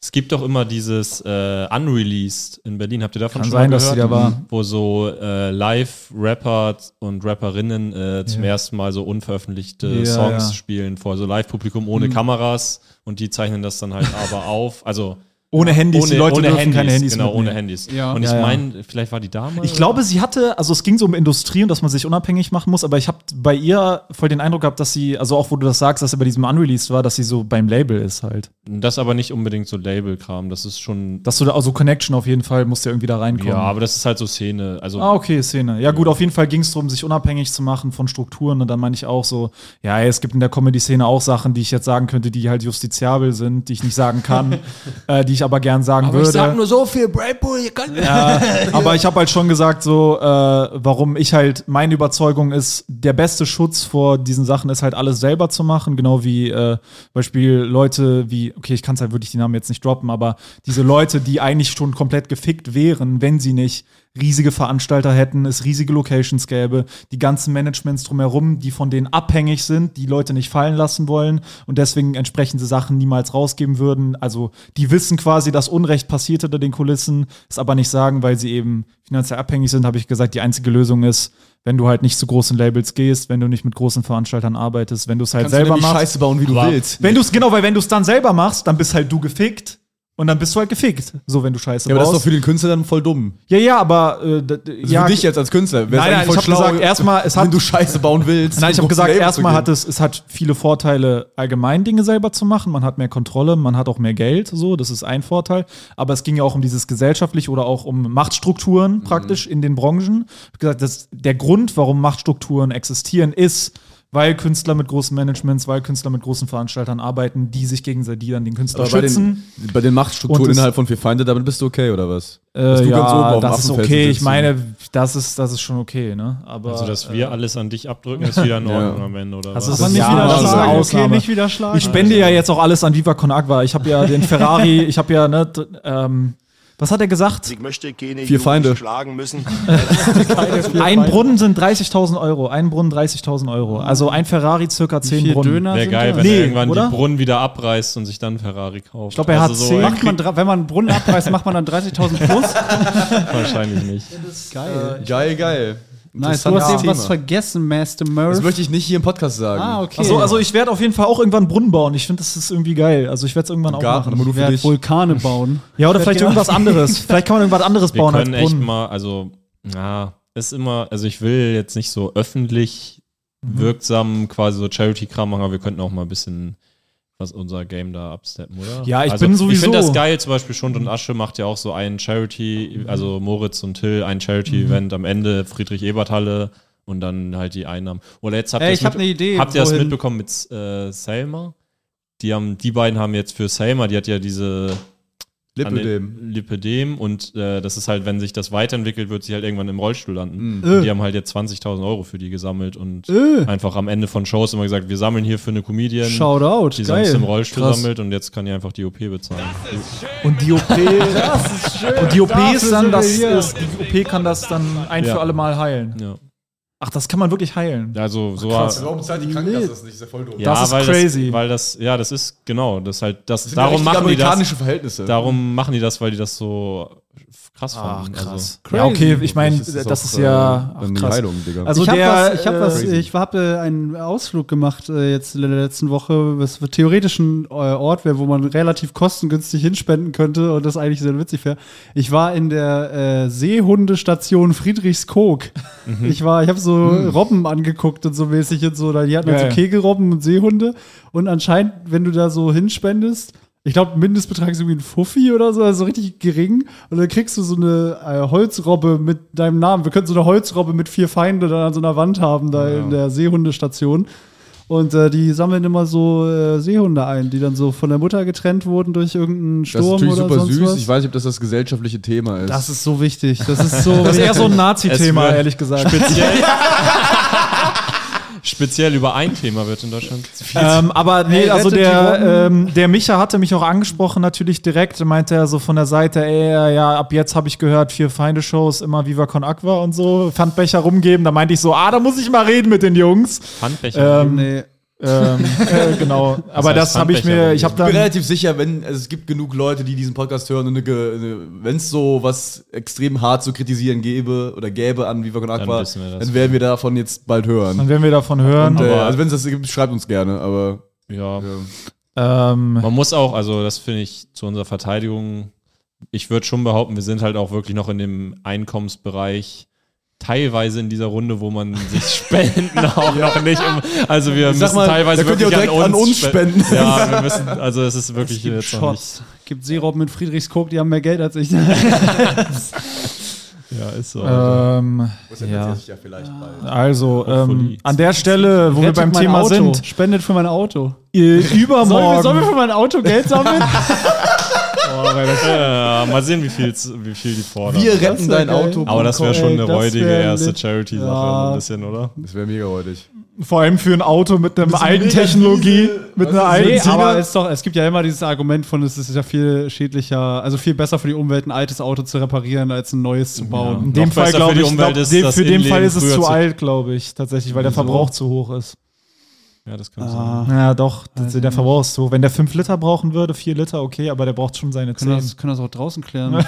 S4: Es gibt doch immer dieses äh, Unreleased in Berlin. Habt ihr davon
S3: Kann
S4: schon
S3: sein,
S4: mal
S3: dass
S4: gehört?
S3: die da war.
S4: Wo so äh, Live-Rapper und Rapperinnen äh, zum
S3: Ja.
S4: ersten Mal so unveröffentlichte
S3: Ja,
S4: Songs
S3: ja.
S4: spielen vor so Live-Publikum ohne
S3: Mhm.
S4: Kameras und die zeichnen das dann halt aber auf. Also
S3: Ohne Handys,
S4: ohne,
S3: die Leute
S4: ohne
S3: dürfen
S4: Handys,
S3: keine Handys
S4: Genau,
S3: mitnehmen.
S4: ohne Handys.
S2: Ja.
S4: Und ich
S3: Ja, ja.
S4: meine, vielleicht war die Dame.
S3: Ich glaube, sie hatte, also es ging so um Industrie und dass man sich unabhängig machen muss, aber ich habe bei ihr voll den Eindruck gehabt, dass sie, also auch wo du das sagst, dass sie bei diesem Unreleased war, dass sie so beim Label ist halt.
S4: das aber nicht unbedingt so Label-Kram. Das ist schon.
S3: Dass du da, also Connection auf jeden Fall, musst du irgendwie da reinkommen.
S4: ja, aber das ist halt so Szene. Also,
S3: Ah, okay, Szene. Ja, gut, auf jeden Fall ging es darum, sich unabhängig zu machen von Strukturen. Und dann meine ich auch so, ja, es gibt in der Comedy-Szene auch Sachen, die ich jetzt sagen könnte, die halt justiziabel sind, die ich nicht sagen kann, äh, die ich aber gern sagen würde.
S1: so viel, Bradbull, ihr könnt
S3: Ja, aber ich habe halt schon gesagt, so, äh, warum ich halt, meine Überzeugung ist, der beste Schutz vor diesen Sachen ist halt alles selber zu machen, genau wie äh, Beispiel Leute wie, okay, ich kann es halt wirklich die Namen jetzt nicht droppen, aber diese Leute, die eigentlich schon komplett gefickt wären, wenn sie nicht riesige Veranstalter hätten, es riesige Locations gäbe, die ganzen Managements drumherum, die von denen abhängig sind, die Leute nicht fallen lassen wollen und deswegen entsprechende Sachen niemals rausgeben würden. Also die wissen quasi, dass Unrecht passiert hinter den Kulissen, es aber nicht sagen, weil sie eben finanziell abhängig sind, habe ich gesagt, die einzige Lösung ist, wenn du halt nicht zu großen Labels gehst, wenn du nicht mit großen Veranstaltern arbeitest, wenn du es halt
S1: Kannst du
S3: selber
S1: die
S3: machst.
S1: Scheiße bauen, wie du
S4: Aber-
S1: willst.
S3: Wenn du es genau, weil wenn du es dann selber machst, dann bist halt du gefickt und dann bist du halt gefickt. So, wenn du Scheiße
S1: ja, aber das ist doch für den Künstler dann voll dumm.
S3: ja, ja, aber äh, d- d-
S1: Also
S3: ja,
S1: für dich jetzt als Künstler. wär's
S3: Nein, nein,
S1: eigentlich
S3: ich hab gesagt, erstmal, es hat-
S1: wenn du Scheiße bauen willst.
S3: Nein, ich habe gesagt, erstmal hat es, es hat viele Vorteile, allgemein Dinge selber zu machen. Man hat mehr Kontrolle, man hat auch mehr Geld, so, das ist ein Vorteil. Aber es ging ja auch um dieses gesellschaftliche oder auch um Machtstrukturen praktisch in den Branchen. Ich habe gesagt, dass der Grund, warum Machtstrukturen existieren, ist, weil Künstler mit großen Managements, weil Künstler mit großen Veranstaltern arbeiten, die sich gegenseitig, dann den Künstler
S1: Aber bei
S3: schützen.
S1: den, bei den Machtstrukturen innerhalb von vier Feinde, damit bist du okay, oder was?
S3: Äh,
S1: Dass du ganz oben
S3: ja, das ist okay. Ich meine, das ist, das ist schon okay, ne? Aber
S4: also, dass
S3: äh,
S4: wir alles an dich abdrücken, ist wieder in
S1: Ja.
S4: Ordnung am Ende, oder
S3: Das
S4: was?
S3: ist-
S2: Aber nicht
S3: Ja,
S2: wieder
S3: das
S2: schlagen, okay,
S3: Ausnahme.
S2: nicht wieder schlagen.
S3: Ich spende ja jetzt auch alles an Viva Con Agua. Ich habe ja den Ferrari, ich habe ja, ne, ähm, was hat er gesagt?
S6: Ich möchte keine
S1: Vier Feinde.
S6: Schlagen müssen.
S3: Ein Brunnen sind 30.000 Euro. Ein Brunnen 30.000 Euro. Also ein Ferrari circa 10
S2: Vier
S3: Brunnen.
S2: Döner
S4: Wäre geil, wenn
S3: Nee,
S4: er irgendwann
S3: oder?
S4: die Brunnen wieder abreißt und sich dann Ferrari kauft. Also
S3: Ich glaub, er hat
S4: so
S3: zehn.
S2: Macht man, wenn man einen Brunnen abreißt, macht man dann 30.000 plus?
S4: wahrscheinlich nicht.
S2: Geil.
S1: Geil, geil.
S2: Nice, du hast eben was vergessen, Master Murph.
S1: Das möchte ich nicht hier im Podcast sagen.
S2: ah, okay.
S3: Also, also ich werde auf jeden Fall auch irgendwann einen Brunnen bauen. Ich finde, das ist irgendwie geil. Also ich werde es irgendwann auch
S1: Garten,
S3: machen.
S1: nur für
S2: Wer
S1: dich.
S2: Vulkane bauen.
S3: Ja, oder
S2: Ich
S3: vielleicht irgendwas anderes. Vielleicht kann man irgendwas anderes
S4: Wir
S3: bauen als
S4: können echt
S3: Brunnen.
S4: mal, also, ja, ist immer, also ich will jetzt nicht so öffentlich
S3: Mhm.
S4: wirksam quasi so Charity-Kram machen, aber wir könnten auch mal ein bisschen was unser Game da absteppen, oder?
S3: Ja, ich
S4: also,
S3: bin
S4: Ich
S3: sowieso-
S4: finde das geil, zum Beispiel Schund und Asche macht ja auch so ein Charity, also Moritz und Till, ein Charity-Event am Ende, Friedrich-Ebert-Halle und dann halt die Einnahmen. Oder jetzt habt
S2: Ey,
S4: ihr
S2: ich
S4: das
S2: hab eine Idee,
S4: Habt ihr das mitbekommen mit äh, Selma? Die, haben, die beiden haben jetzt für Selma, die hat ja diese
S1: Lipödem.
S4: Lipödem und äh, das ist halt, wenn sich das weiterentwickelt, wird sie halt irgendwann im Rollstuhl landen.
S1: Mhm.
S4: Und die haben halt jetzt 20.000 Euro für die gesammelt und
S2: Äh.
S4: einfach am Ende von Shows immer gesagt, wir sammeln hier für eine Comedian,
S2: Shoutout,
S4: die sonst
S2: geil.
S4: im Rollstuhl
S3: Krass.
S4: sammelt und jetzt kann die einfach die OP bezahlen.
S3: Und die OP. Und die OP ist dann, das
S2: hier.
S3: ist, die OP kann das dann ein
S4: Ja.
S3: für alle Mal heilen.
S4: Ja.
S3: Ach, das kann man wirklich heilen.
S4: Also so
S3: krass.
S1: Warum zahlt die Krankenkasse das nicht? Ist ja voll doof.
S4: ja,
S3: Das ist
S4: weil
S3: crazy.
S4: Das, weil das, ja, das ist genau, das halt, das,
S1: Das sind ja
S4: darum
S1: richtige
S4: machen die das.
S1: amerikanische Verhältnisse.
S4: Darum machen die das, weil die das so krass fanden. Also,
S3: Ja, okay, ich meine, das
S1: auch,
S3: ist ja
S1: äh,
S3: ach,
S1: dann die
S3: krass.
S1: Heilung, Digga.
S3: Also
S2: ich habe was, ich habe
S3: äh,
S2: was,
S1: Crazy.
S2: ich habe einen Ausflug gemacht äh, jetzt in der letzten Woche, was theoretisch ein äh, Ort wäre, wo man relativ kostengünstig hinspenden könnte und das eigentlich sehr witzig wäre. Ich war in der äh, Seehundestation Friedrichskoog. Ich war, ich habe so Robben angeguckt und so mäßig und so, da die hatten halt
S3: Geil.
S2: so Kegelrobben und Seehunde und anscheinend, wenn du da so hinspendest, ich glaube, Mindestbetrag ist irgendwie ein Fuffi oder so, also richtig gering. Und dann kriegst du so eine äh, Holzrobbe mit deinem Namen. Wir können so eine Holzrobbe mit vier Feinde dann an so einer Wand haben, da in der Seehundestation. Und äh, die sammeln immer so äh, Seehunde ein, die dann so von der Mutter getrennt wurden durch irgendeinen
S1: Das ist
S2: Sturm
S1: natürlich
S2: oder
S1: super
S2: sonst
S1: süß.
S2: was.
S1: Ich weiß nicht, ob das das gesellschaftliche Thema ist.
S2: das ist so wichtig. Das ist so.
S3: Das ist eher so ein Nazi-Thema, ehrlich gesagt.
S4: speziell, speziell über ein Thema wird in Deutschland viel
S3: ähm, aber nee,
S2: Ey,
S3: also der, ähm, der Micha hatte mich auch angesprochen, natürlich direkt. Meinte er so von der Seite, ey, ja, ab jetzt habe ich gehört, vier Feinde-Shows, immer Viva Con Aqua und so, Pfandbecher rumgeben. Da meinte ich so, ah, da muss ich mal reden mit den Jungs.
S4: Pfandbecher.
S3: Ähm,
S2: nee.
S3: Ähm, äh, genau. Aber
S4: heißt
S3: das habe ich mir, ich habe
S1: Ich bin
S3: dann.
S1: relativ sicher, wenn also es gibt genug Leute, die diesen Podcast hören und wenn es so was extrem hart zu kritisieren gäbe oder gäbe an Viva Con Aqua,
S4: wissen wir
S1: dann,
S4: das.
S1: werden wir davon jetzt bald hören.
S3: Dann werden wir davon hören.
S1: Und, äh,
S4: Aber-
S1: also wenn es das gibt, schreibt uns gerne, aber
S4: ja.
S1: ja.
S3: Ähm,
S4: Man muss auch, also das finde ich zu unserer Verteidigung, ich würde schon behaupten, wir sind halt auch wirklich noch in dem Einkommensbereich teilweise in dieser Runde, wo man sich Spenden auch noch nicht um, also wir
S1: sag
S4: müssen
S1: mal,
S4: teilweise
S1: da könnt ihr
S4: wirklich
S1: auch direkt an uns spenden.
S4: Ja, wir müssen, also es ist wirklich
S2: Es gibt
S4: jetzt nicht,
S2: Shots. Gibt Sirup mit Friedrichskoog, die haben mehr Geld als ich.
S4: ja, ist so.
S3: ähm,
S1: Das
S3: ja.
S1: ja vielleicht bald.
S3: Also, ähm, an der Stelle, wo wir
S2: Rettet
S3: beim
S2: mein
S3: Thema
S2: Auto.
S3: sind,
S2: Spendet für mein Auto.
S3: Äh,
S2: Sollen wir,
S3: übermorgen.
S2: sollen wir für mein Auto Geld sammeln?
S4: ja, mal sehen, wie viel, wie viel die fordern.
S1: Wir retten dein
S2: geil.
S1: Auto.
S4: aber das wäre schon eine räudige erste. Charity-Sache,
S2: Ja.
S4: ein bisschen, oder?
S1: Das wäre mega räudig.
S3: Vor allem für ein Auto mit einem alten Technologie, mit einer alten
S2: Nee, aber ist doch, es gibt ja immer dieses Argument von, es ist ja viel schädlicher, also viel besser für die Umwelt, ein altes Auto zu reparieren, als ein neues zu bauen.
S3: In dem
S4: Noch
S3: Fall glaube
S4: für die
S3: ich,
S4: Umwelt
S3: glaub,
S4: ist
S3: dem,
S4: das
S3: für den Fall ist es zu alt, glaube ich, tatsächlich, weil der? Verbrauch zu hoch ist.
S4: Ja, das kann sein.
S2: Ah,
S3: Ja, doch, das, der Verbrauch ist zu hoch. Wenn der 5 Liter brauchen würde, 4 Liter, okay, aber der braucht schon seine
S2: können,
S3: 10.
S2: das, können das auch draußen klären.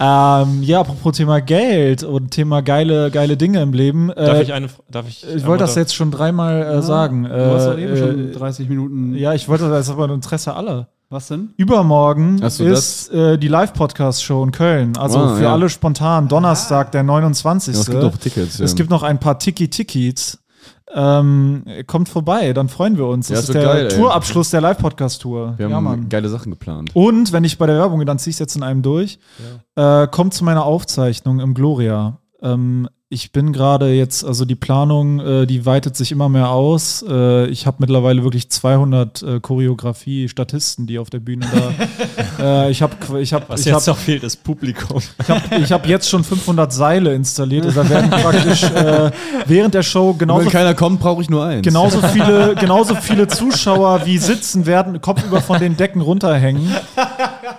S3: Ähm, ja, apropos Thema Geld und Thema geile, geile Dinge im Leben.
S4: Darf
S3: Äh,
S4: ich eine, darf ich?
S3: ich wollte das jetzt schon dreimal äh, sagen.
S2: du hast doch
S3: Äh,
S2: eben schon
S3: äh,
S2: 30 Minuten.
S3: ja, ich wollte das aber im Interesse aller.
S2: Was denn?
S3: Übermorgen
S1: so,
S3: ist äh, die Live-Podcast-Show in Köln. Also
S1: Ah,
S3: für
S1: ja.
S3: alle spontan, Donnerstag, der 29.
S1: Ja, es gibt noch Tickets.
S3: Es
S1: ja.
S3: gibt noch ein paar Tiki-Tikis. Ähm, kommt vorbei, dann freuen wir uns.
S1: Ja,
S3: Das ist der
S1: geil.
S3: Tourabschluss der Live-Podcast-Tour.
S1: Wir
S3: ja,
S1: haben
S3: Mann.
S1: geile Sachen geplant.
S3: Und wenn ich bei der Werbung, dann ziehe ich es jetzt in einem durch, äh, kommt zu meiner Aufzeichnung im Gloria. Ähm, ich bin gerade jetzt, also die Planung, äh, die weitet sich immer mehr aus. Äh, ich habe mittlerweile wirklich 200 äh, Choreografie-Statisten, die auf der Bühne da. äh, ich habe, ich habe,
S4: Was
S3: ich
S4: jetzt
S3: habe,
S4: noch fehlt, ist Publikum.
S3: ich habe, ich habe jetzt schon 500 Seile installiert. Also da werden praktisch äh, während der Show genauso
S1: wenn keiner kommt, brauche ich nur eins.
S3: genauso viele, genauso viele Zuschauer wie sitzen werden, kopfüber von den Decken runterhängen.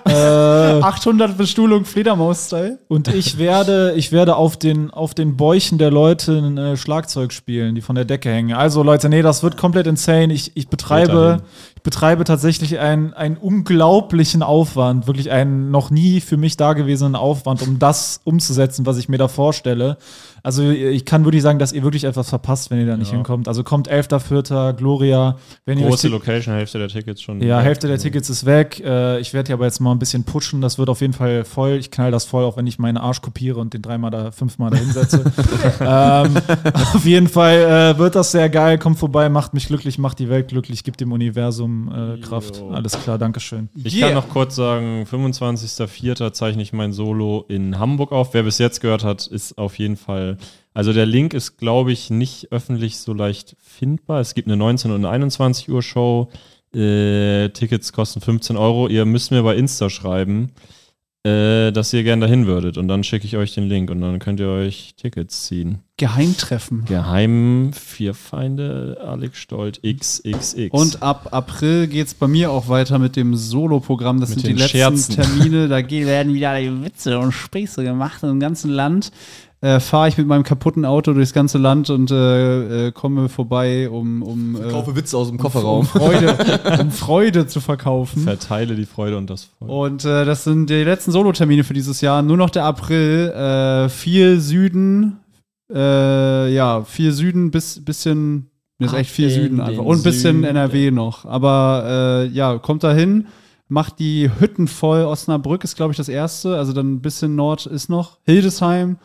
S3: Äh,
S2: 800 Bestuhlung Fledermaus-Style.
S3: und ich werde, ich werde auf den, auf den Bäuchen der Leute ein äh, Schlagzeug spielen, die von der Decke hängen. Also Leute, nee, das wird komplett insane. Ich, ich betreibe, betreibe tatsächlich einen, einen unglaublichen Aufwand, wirklich einen noch nie für mich dagewesenen Aufwand, um das umzusetzen, was ich mir da vorstelle. Also ich kann wirklich sagen, dass ihr wirklich etwas verpasst, wenn ihr da nicht hinkommt. Also kommt 11.4. Gloria. Wenn
S4: Große
S3: die-
S4: Location, Hälfte der Tickets schon.
S3: ja, Hälfte der Tickets ist weg. Äh, ich werde hier aber jetzt mal ein bisschen pushen. Das wird auf jeden Fall voll. Ich knall das voll, auch wenn ich meinen Arsch kopiere und den dreimal da, fünfmal da hinsetze. ähm, auf jeden Fall äh, wird das sehr geil. Kommt vorbei, macht mich glücklich, macht die Welt glücklich, gibt dem Universum äh, Kraft.
S4: Jo.
S3: Alles klar, Dankeschön.
S4: Ich kann noch kurz sagen, 25.04. zeichne ich mein Solo in Hamburg auf. Wer bis jetzt gehört hat, ist auf jeden Fall. Also der Link ist, glaube ich, nicht öffentlich so leicht findbar. Es gibt eine 19 und eine 21 Uhr Show. Äh, Tickets kosten 15 Euro. Ihr müsst mir bei Insta schreiben, äh, dass ihr gerne dahin würdet. Und dann schicke ich euch den Link und dann könnt ihr euch Tickets ziehen.
S2: Geheimtreffen.
S4: Geheim Vier Feinde, Alex Stolt, XXX.
S2: Und ab April geht es bei mir auch weiter mit dem Solo-Programm. Das
S4: Mit
S2: sind die letzten
S4: Scherzen.
S2: Termine. Da werden wieder die Witze und Späße gemacht im ganzen Land. Äh, Fahre ich mit meinem kaputten Auto durchs ganze Land und äh, äh, komme vorbei, um, um, äh,
S1: Kaufe Witze aus dem
S2: um
S1: Kofferraum.
S2: Freude, um Freude zu verkaufen.
S4: verteile die Freude und das Volk.
S2: Und äh, das sind die letzten Solo-Termine für dieses Jahr. Nur noch der April. Äh, viel Süden. Äh, ja, viel Süden, bis, bisschen. Mir ist echt viel
S4: in
S2: Süden
S4: den
S2: einfach. Und ein bisschen
S4: Süden.
S2: NRW noch. Aber äh, ja, kommt da hin. Macht die Hütten voll. Osnabrück ist, glaube ich, das erste. Also dann ein bisschen Nord ist noch. Hildesheim.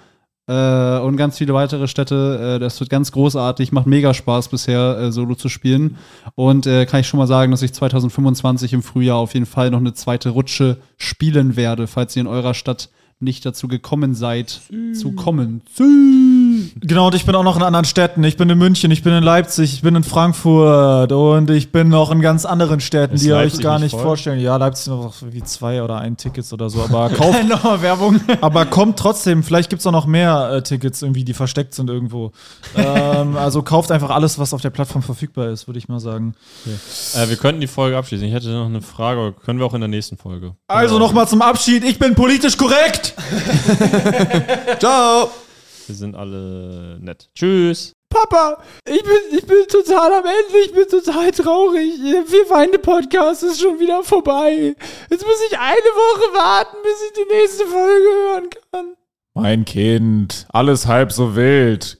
S2: Äh, und ganz viele weitere Städte. Äh, das wird ganz großartig. Macht mega Spaß bisher, äh, Solo zu spielen. Und äh, kann ich schon mal sagen, dass ich 2025 im Frühjahr auf jeden Fall noch eine zweite Rutsche spielen werde, falls ihr in eurer Stadt nicht dazu gekommen seid, zu kommen.
S3: Genau, und ich bin auch noch in anderen Städten. Ich bin in München, ich bin in Leipzig, ich bin in Frankfurt und ich bin noch in ganz anderen Städten,
S4: Ist
S3: die ihr euch
S4: Leipzig
S3: gar
S4: nicht
S3: nicht
S4: voll?
S3: vorstellen. Ja, Leipzig noch wie zwei oder ein Tickets oder so, aber kauft,
S2: Nochmal Werbung.
S3: Aber kommt trotzdem, vielleicht gibt es auch noch mehr äh, Tickets irgendwie, die versteckt sind irgendwo. ähm, also kauft einfach alles, was auf der Plattform verfügbar ist, würde ich mal sagen.
S4: Äh, wir könnten die Folge abschließen. Ich hätte noch eine Frage, aber können wir auch in der nächsten Folge.
S3: Also nochmal zum Abschied, ich bin politisch korrekt!
S1: Ciao!
S4: Wir sind alle nett. Tschüss.
S7: Papa, ich bin, ich bin total am Ende, ich bin total traurig. Der Vier Feinde Podcast ist schon wieder vorbei. Jetzt muss ich eine Woche warten, bis ich die nächste Folge hören kann.
S3: Mein Kind, alles halb so wild.